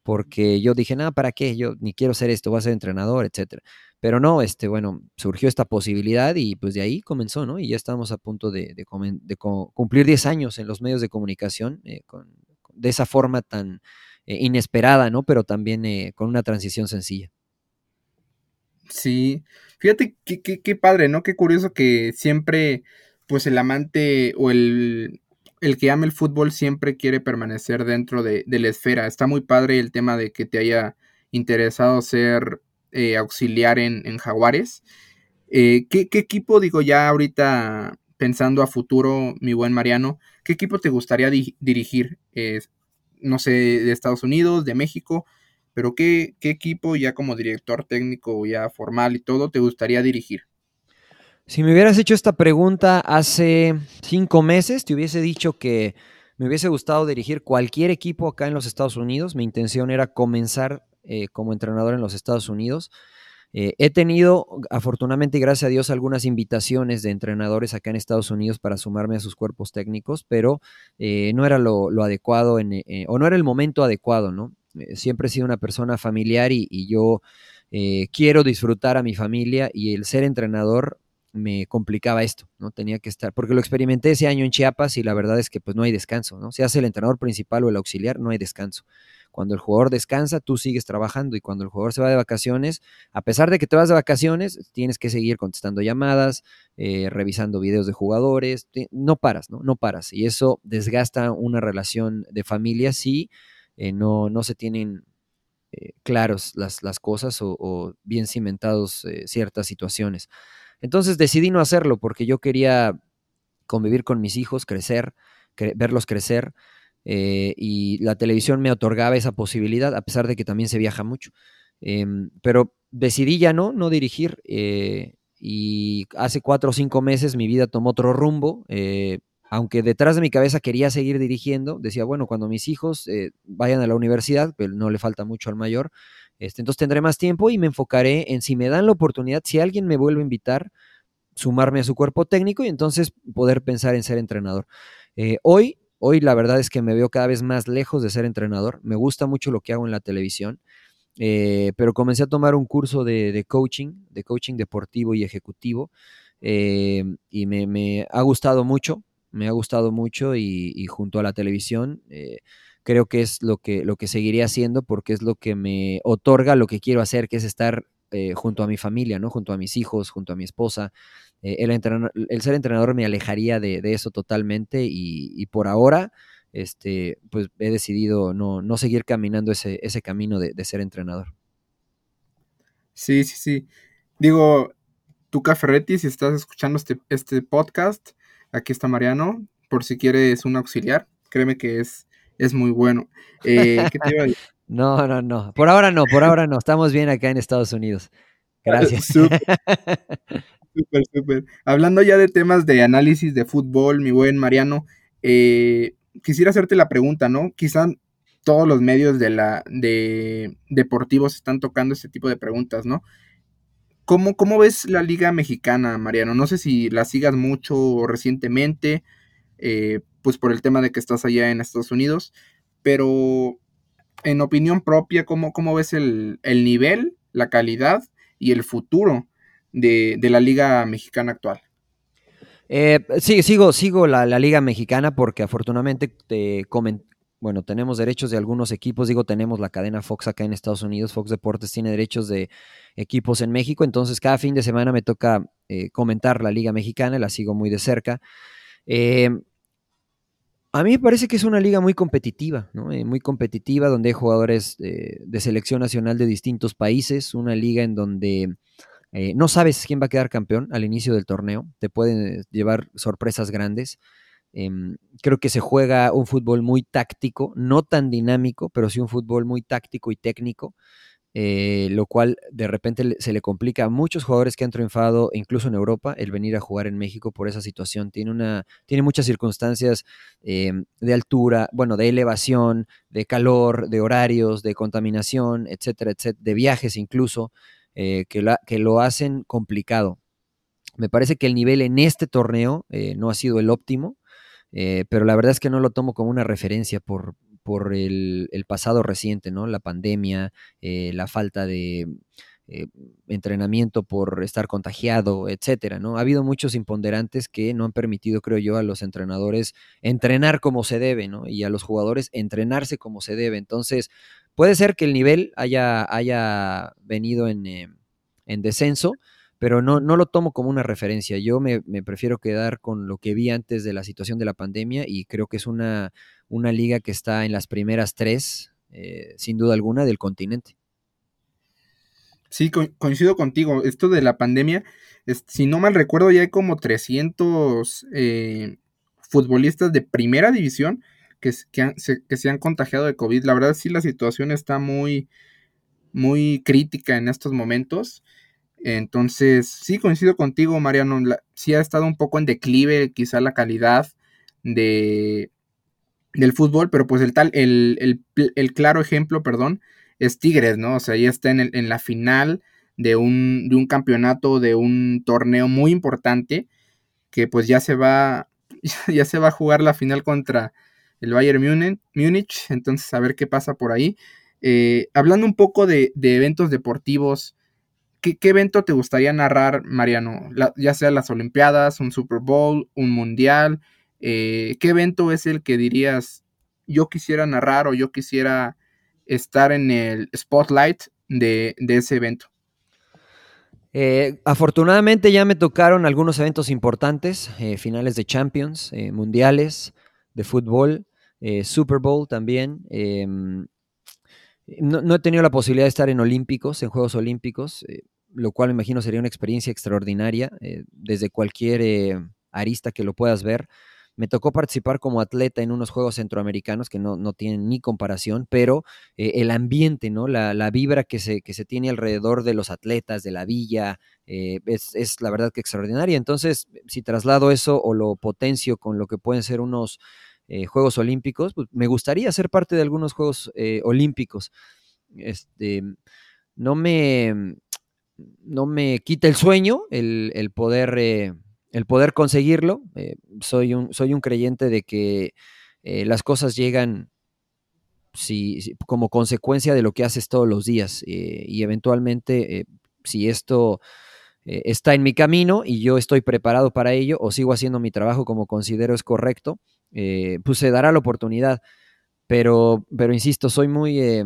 porque yo dije, nada, ¿para qué? Yo ni quiero ser esto, voy a ser entrenador, etcétera. Pero no, este, bueno, surgió esta posibilidad y pues de ahí comenzó, ¿no? Y ya estamos a punto de, de, de cumplir 10 años en los medios de comunicación eh, con, de esa forma tan eh, inesperada, ¿no? Pero también eh, con una transición sencilla. Sí, fíjate qué, padre, ¿no? Qué curioso que siempre, pues el amante o el, el que ama el fútbol siempre quiere permanecer dentro de, la esfera. Está muy padre el tema de que te haya interesado ser eh, auxiliar en, en Jaguares. ¿qué, ¿qué, equipo, digo ya ahorita pensando a futuro, mi buen Mariano, qué equipo te gustaría di dirigir? Eh, no sé, de Estados Unidos, de México, pero ¿qué, ¿qué equipo ya como director técnico, ya formal y todo, te gustaría dirigir? Si me hubieras hecho esta pregunta hace cinco meses, te hubiese dicho que me hubiese gustado dirigir cualquier equipo acá en los Estados Unidos. Mi intención era comenzar eh, como entrenador en los Estados Unidos. Eh, he tenido, afortunadamente y gracias a Dios, algunas invitaciones de entrenadores acá en Estados Unidos para sumarme a sus cuerpos técnicos, pero eh, no era lo, adecuado en, eh, o no era el momento adecuado, ¿no? Eh, siempre he sido una persona familiar y, yo quiero disfrutar a mi familia y el ser entrenador me complicaba esto, ¿no? Tenía que estar, porque lo experimenté ese año en Chiapas y la verdad es que pues no hay descanso, ¿no? Se hace el entrenador principal o el auxiliar, no hay descanso. Cuando el jugador descansa, tú sigues trabajando y cuando el jugador se va de vacaciones, a pesar de que te vas de vacaciones, tienes que seguir contestando llamadas, eh, revisando videos de jugadores, no paras, ¿no? No paras. Y eso desgasta una relación de familia si eh, no, no se tienen eh, claros las, las cosas o, o, bien cimentados eh, ciertas situaciones. Entonces decidí no hacerlo porque yo quería convivir con mis hijos, crecer, cre verlos crecer, eh, y la televisión me otorgaba esa posibilidad, a pesar de que también se viaja mucho. Eh, pero decidí ya no, no dirigir, eh, y hace cuatro o cinco meses mi vida tomó otro rumbo. Eh, aunque detrás de mi cabeza quería seguir dirigiendo, decía, bueno, cuando mis hijos vayan a la universidad, no le falta mucho al mayor, este, entonces tendré más tiempo y me enfocaré en si me dan la oportunidad, si alguien me vuelve a invitar, sumarme a su cuerpo técnico y entonces poder pensar en ser entrenador. Hoy, hoy la verdad es que me veo cada vez más lejos de ser entrenador. Me gusta mucho lo que hago en la televisión, eh, pero comencé a tomar un curso de, coaching, de coaching deportivo y ejecutivo, eh, y me, ha gustado mucho, me ha gustado mucho y, junto a la televisión eh, creo que es lo que, lo que seguiré haciendo porque es lo que me otorga lo que quiero hacer, que es estar junto a mi familia, ¿no? junto a mis hijos, junto a mi esposa. Eh, el, entrenador, el, ser entrenador me alejaría de, de eso totalmente y, y, por ahora este, pues he decidido no, no seguir caminando ese, ese camino de, de, ser entrenador. Sí, sí, sí. Digo, Tuca Ferretti, si estás escuchando este, este podcast, aquí está Mariano, por si quieres un auxiliar, créeme que es es muy bueno. Eh, ¿qué te iba a decir? No, no, no. Por ahora no, por ahora no. Estamos bien acá en Estados Unidos. Gracias. Hablando ya de temas de análisis de fútbol, mi buen Mariano, eh, quisiera hacerte la pregunta, ¿no? Quizá todos los medios de la de deportivos están tocando este tipo de preguntas, ¿no? ¿Cómo, ¿Cómo ves la liga mexicana, Mariano? No sé si la sigas mucho recientemente, eh, pues por el tema de que estás allá en Estados Unidos, pero en opinión propia, ¿cómo, cómo ves el, el, nivel, la calidad y el futuro de, de la liga mexicana actual? Eh, sí, sigo, sigo la, la, liga mexicana porque afortunadamente bueno, tenemos derechos de algunos equipos, digo, tenemos la cadena Fox acá en Estados Unidos, Fox Deportes tiene derechos de equipos en México, entonces cada fin de semana me toca eh, comentar la liga mexicana, la sigo muy de cerca. Eh, a mí me parece que es una liga muy competitiva, ¿no? muy competitiva, donde hay jugadores de selección nacional de distintos países, una liga en donde eh, no sabes quién va a quedar campeón al inicio del torneo, te pueden llevar sorpresas grandes. Em, creo que se juega un fútbol muy táctico, no tan dinámico, pero sí un fútbol muy táctico y técnico. eh, lo cual de repente se le complica a muchos jugadores que han triunfado, incluso en Europa, el venir a jugar en México por esa situación. Tiene, una, tiene muchas circunstancias eh, de altura, bueno, de elevación, de calor, de horarios, de contaminación, etcétera, etcétera, de viajes incluso, eh, que, lo hacen complicado. Me parece que el nivel en este torneo no ha sido el óptimo. pero la verdad es que no lo tomo como una referencia por, el, pasado reciente, ¿no? La pandemia, eh, la falta de eh, entrenamiento por estar contagiado, etcétera, ¿no? Ha habido muchos imponderantes que no han permitido, creo yo, a los entrenadores entrenar como se debe, ¿no? Y a los jugadores entrenarse como se debe. Entonces, puede ser que el nivel haya, haya venido en, eh, en descenso, pero no, no lo tomo como una referencia. Yo me, prefiero quedar con lo que vi antes de la situación de la pandemia y creo que es una, una liga que está en las primeras tres, eh, sin duda alguna, del continente. Sí, coincido contigo. Esto de la pandemia, si no mal recuerdo, ya hay como 300 eh, futbolistas de primera división que, que, se, que se han contagiado de COVID. La verdad, sí, la situación está muy, muy crítica en estos momentos. Entonces, sí coincido contigo, Mariano. sí ha estado un poco en declive, quizá la calidad de, del fútbol, pero pues el tal, el, claro ejemplo, perdón, es Tigres, ¿no? O sea, ya está en, en la final de un, de un, campeonato, de un torneo muy importante, que pues ya se va, ya se va a jugar la final contra el Bayern Múnich, entonces a ver qué pasa por ahí. Eh, hablando un poco de, eventos deportivos, ¿Qué, evento te gustaría narrar, Mariano? ya sea las Olimpiadas, un Super Bowl, un Mundial. Eh, ¿Qué evento es el que dirías, yo quisiera narrar o yo quisiera estar en el spotlight de, ese evento? Eh, afortunadamente ya me tocaron algunos eventos importantes, finales de Champions, mundiales de fútbol, Super Bowl también. Em, no, he tenido la posibilidad de estar en Olímpicos, en Juegos Olímpicos, eh, lo cual me imagino sería una experiencia extraordinaria eh, desde cualquier eh, arista que lo puedas ver. Me tocó participar como atleta en unos Juegos Centroamericanos que no, tienen ni comparación, pero el ambiente, ¿no? La, vibra que se, que se, tiene alrededor de los atletas, de la villa, es, es, la verdad que extraordinaria. Entonces, si traslado eso o lo potencio con lo que pueden ser unos eh, Juegos Olímpicos, pues me gustaría ser parte de algunos Juegos eh, Olímpicos. Este, no me, no me quita el sueño el, poder, eh, el poder conseguirlo. soy, un, soy un creyente de que las cosas llegan si, como consecuencia de lo que haces todos los días y eventualmente si esto está en mi camino y yo estoy preparado para ello o sigo haciendo mi trabajo como considero es correcto, eh, pues se dará la oportunidad. Pero, pero insisto, soy muy... Eh,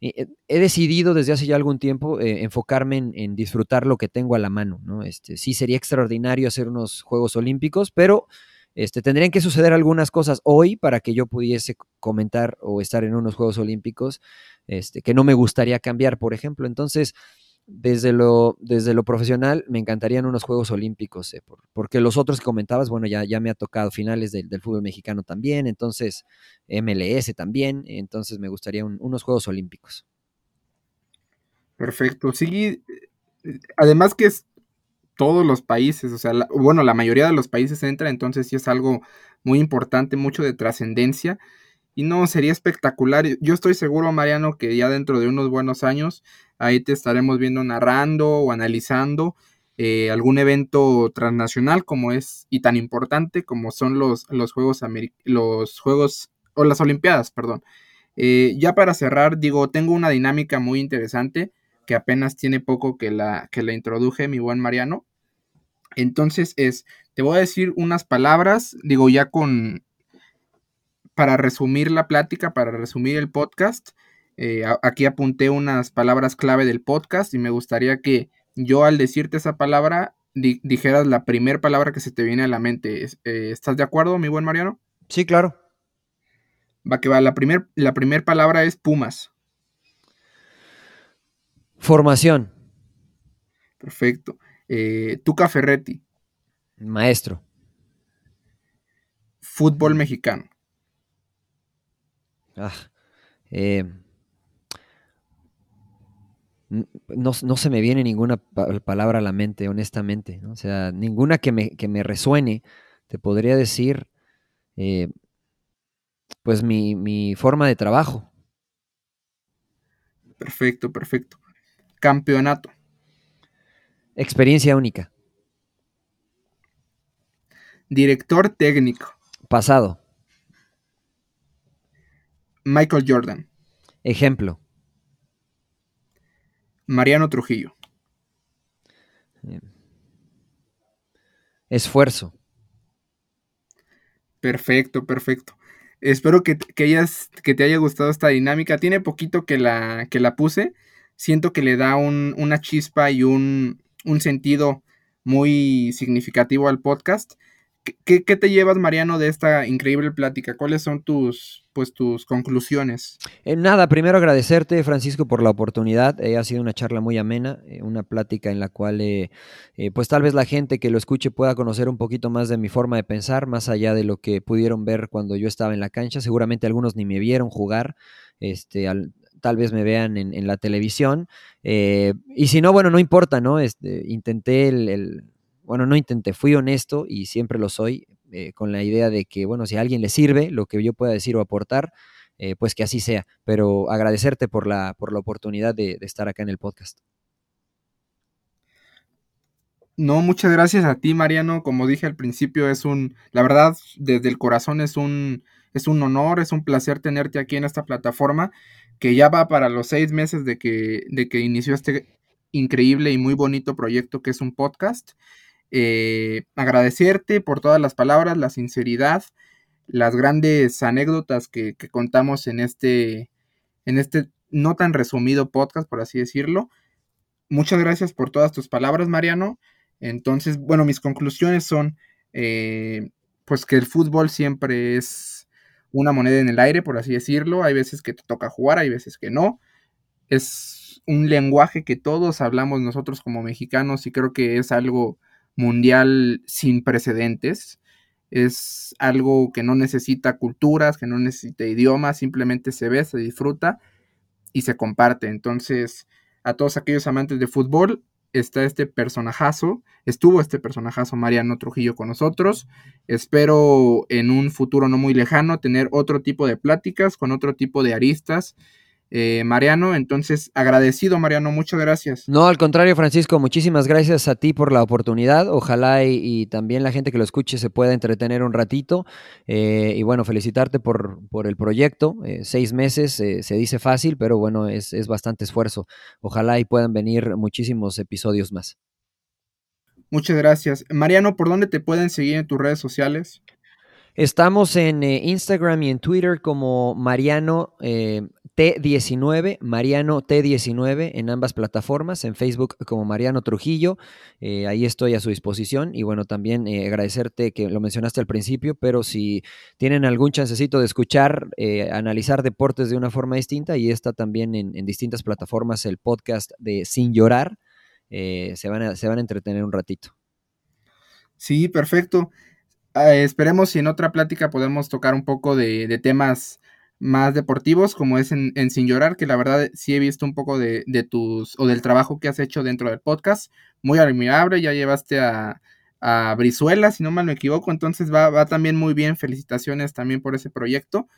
eh, he decidido desde hace ya algún tiempo enfocarme en, disfrutar lo que tengo a la mano. ¿no? Este, sí sería extraordinario hacer unos Juegos Olímpicos, pero este, tendrían que suceder algunas cosas hoy para que yo pudiese comentar o estar en unos Juegos Olímpicos este, que no me gustaría cambiar, por ejemplo. Entonces, desde lo, desde lo profesional, me encantarían unos Juegos Olímpicos, eh, porque los otros que comentabas, bueno, ya, ya me ha tocado finales del, fútbol mexicano también, entonces MLS también, entonces me gustaría unos Juegos Olímpicos. Perfecto, sí, además que es todos los países, o sea, bueno, la mayoría de los países entra, entonces sí es algo muy importante, mucho de trascendencia. Y no, sería espectacular. Yo estoy seguro, Mariano, que ya dentro de unos buenos años, ahí te estaremos viendo narrando o analizando eh, algún evento transnacional como es y tan importante como son los, los Juegos los Juegos o las Olimpiadas, perdón. Eh, ya para cerrar, digo, tengo una dinámica muy interesante que apenas tiene poco que la, que la introduje mi buen Mariano. Entonces es, te voy a decir unas palabras, digo, ya con, para resumir la plática, para resumir el podcast, eh, aquí apunté unas palabras clave del podcast y me gustaría que yo al decirte esa palabra dijeras la primera palabra que se te viene a la mente. Eh, ¿Estás de acuerdo, mi buen Mariano? Sí, claro. Va que va, la primera la primer palabra es Pumas. Formación. Perfecto. Eh, Tuca Ferretti. Maestro. Fútbol mexicano. Ah, eh, no, se me viene ninguna palabra a la mente, honestamente. O sea, ninguna que me, que me, resuene. Te podría decir, eh, pues, mi, mi forma de trabajo. Perfecto, perfecto. Campeonato. Experiencia única. Director técnico. Pasado. Michael Jordan. Ejemplo. Mariano Trujillo. Esfuerzo. Perfecto, perfecto. Espero que, que, que te haya gustado esta dinámica. Tiene poquito que la, que la puse. Siento que le da una chispa y un, un sentido muy significativo al podcast. ¿Qué, te llevas, Mariano, de esta increíble plática? ¿Cuáles son tus, pues, tus conclusiones? Eh, nada, primero agradecerte, Francisco, por la oportunidad. Eh, ha sido una charla muy amena, eh, una plática en la cual, pues tal vez la gente que lo escuche pueda conocer un poquito más de mi forma de pensar, más allá de lo que pudieron ver cuando yo estaba en la cancha. Seguramente algunos ni me vieron jugar, este, tal vez me vean en, la televisión. y si no, bueno, no importa, ¿no? Este, intenté el bueno, no intenté, fui honesto y siempre lo soy, eh, con la idea de que, bueno, si a alguien le sirve lo que yo pueda decir o aportar, eh, pues que así sea. Pero agradecerte por la, por la oportunidad de, estar acá en el podcast. No, muchas gracias a ti, Mariano. Como dije al principio, es un, la verdad, desde el corazón es un, es un honor, es un placer tenerte aquí en esta plataforma, que ya va para los seis meses de que, de que inició este increíble y muy bonito proyecto que es un podcast. Eh, agradecerte por todas las palabras, la sinceridad, las grandes anécdotas que, contamos en este, en este no tan resumido podcast, por así decirlo. Muchas gracias por todas tus palabras, Mariano. Entonces, bueno, mis conclusiones son, eh, pues que el fútbol siempre es una moneda en el aire, por así decirlo. Hay veces que te toca jugar, hay veces que no. Es un lenguaje que todos hablamos nosotros como mexicanos y creo que es algo mundial sin precedentes. Es algo que no necesita culturas, que no necesita idiomas, simplemente se ve, se disfruta y se comparte. Entonces, a todos aquellos amantes de fútbol, está este personajazo, estuvo este personajazo Mariano Trujillo con nosotros. Espero en un futuro no muy lejano tener otro tipo de pláticas con otro tipo de aristas eh, Mariano. Entonces, agradecido, Mariano, muchas gracias. No, al contrario, Francisco, muchísimas gracias a ti por la oportunidad. Ojalá y, también la gente que lo escuche se pueda entretener un ratito. Eh, y bueno, felicitarte por, por el proyecto. Eh, seis meses se dice fácil, pero bueno, es, es bastante esfuerzo. Ojalá y puedan venir muchísimos episodios más. Muchas gracias. Mariano, ¿por dónde te pueden seguir en tus redes sociales? Estamos en Instagram y en Twitter como Mariano T19, Mariano T19 en ambas plataformas, en Facebook como Mariano Trujillo, eh, ahí estoy a su disposición y bueno, también eh, agradecerte que lo mencionaste al principio, pero si tienen algún chancecito de escuchar, eh, analizar deportes de una forma distinta y está también en, distintas plataformas el podcast de Sin Llorar, se, van a, se van a entretener un ratito. Sí, perfecto. Ah, esperemos si en otra plática podemos tocar un poco de, de temas más deportivos, como es en, Sin Llorar, que la verdad sí he visto un poco de, tus, o del trabajo que has hecho dentro del podcast, muy admirable, ya llevaste a, a Brizuela, si no mal me equivoco, entonces va, va también muy bien, felicitaciones también por ese proyecto.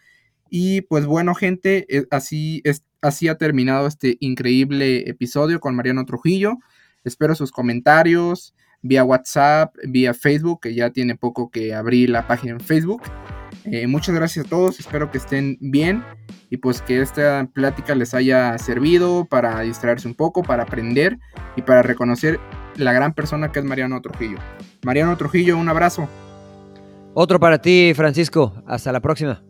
Y pues bueno, gente, eh, así, es, así ha terminado este increíble episodio con Mariano Trujillo. Espero sus comentarios vía WhatsApp, vía Facebook, que ya tiene poco que abrir la página en Facebook. Eh, muchas gracias a todos, espero que estén bien y pues que esta plática les haya servido para distraerse un poco, para aprender y para reconocer la gran persona que es Mariano Trujillo. Mariano Trujillo, un abrazo. Otro para ti, Francisco. Hasta la próxima.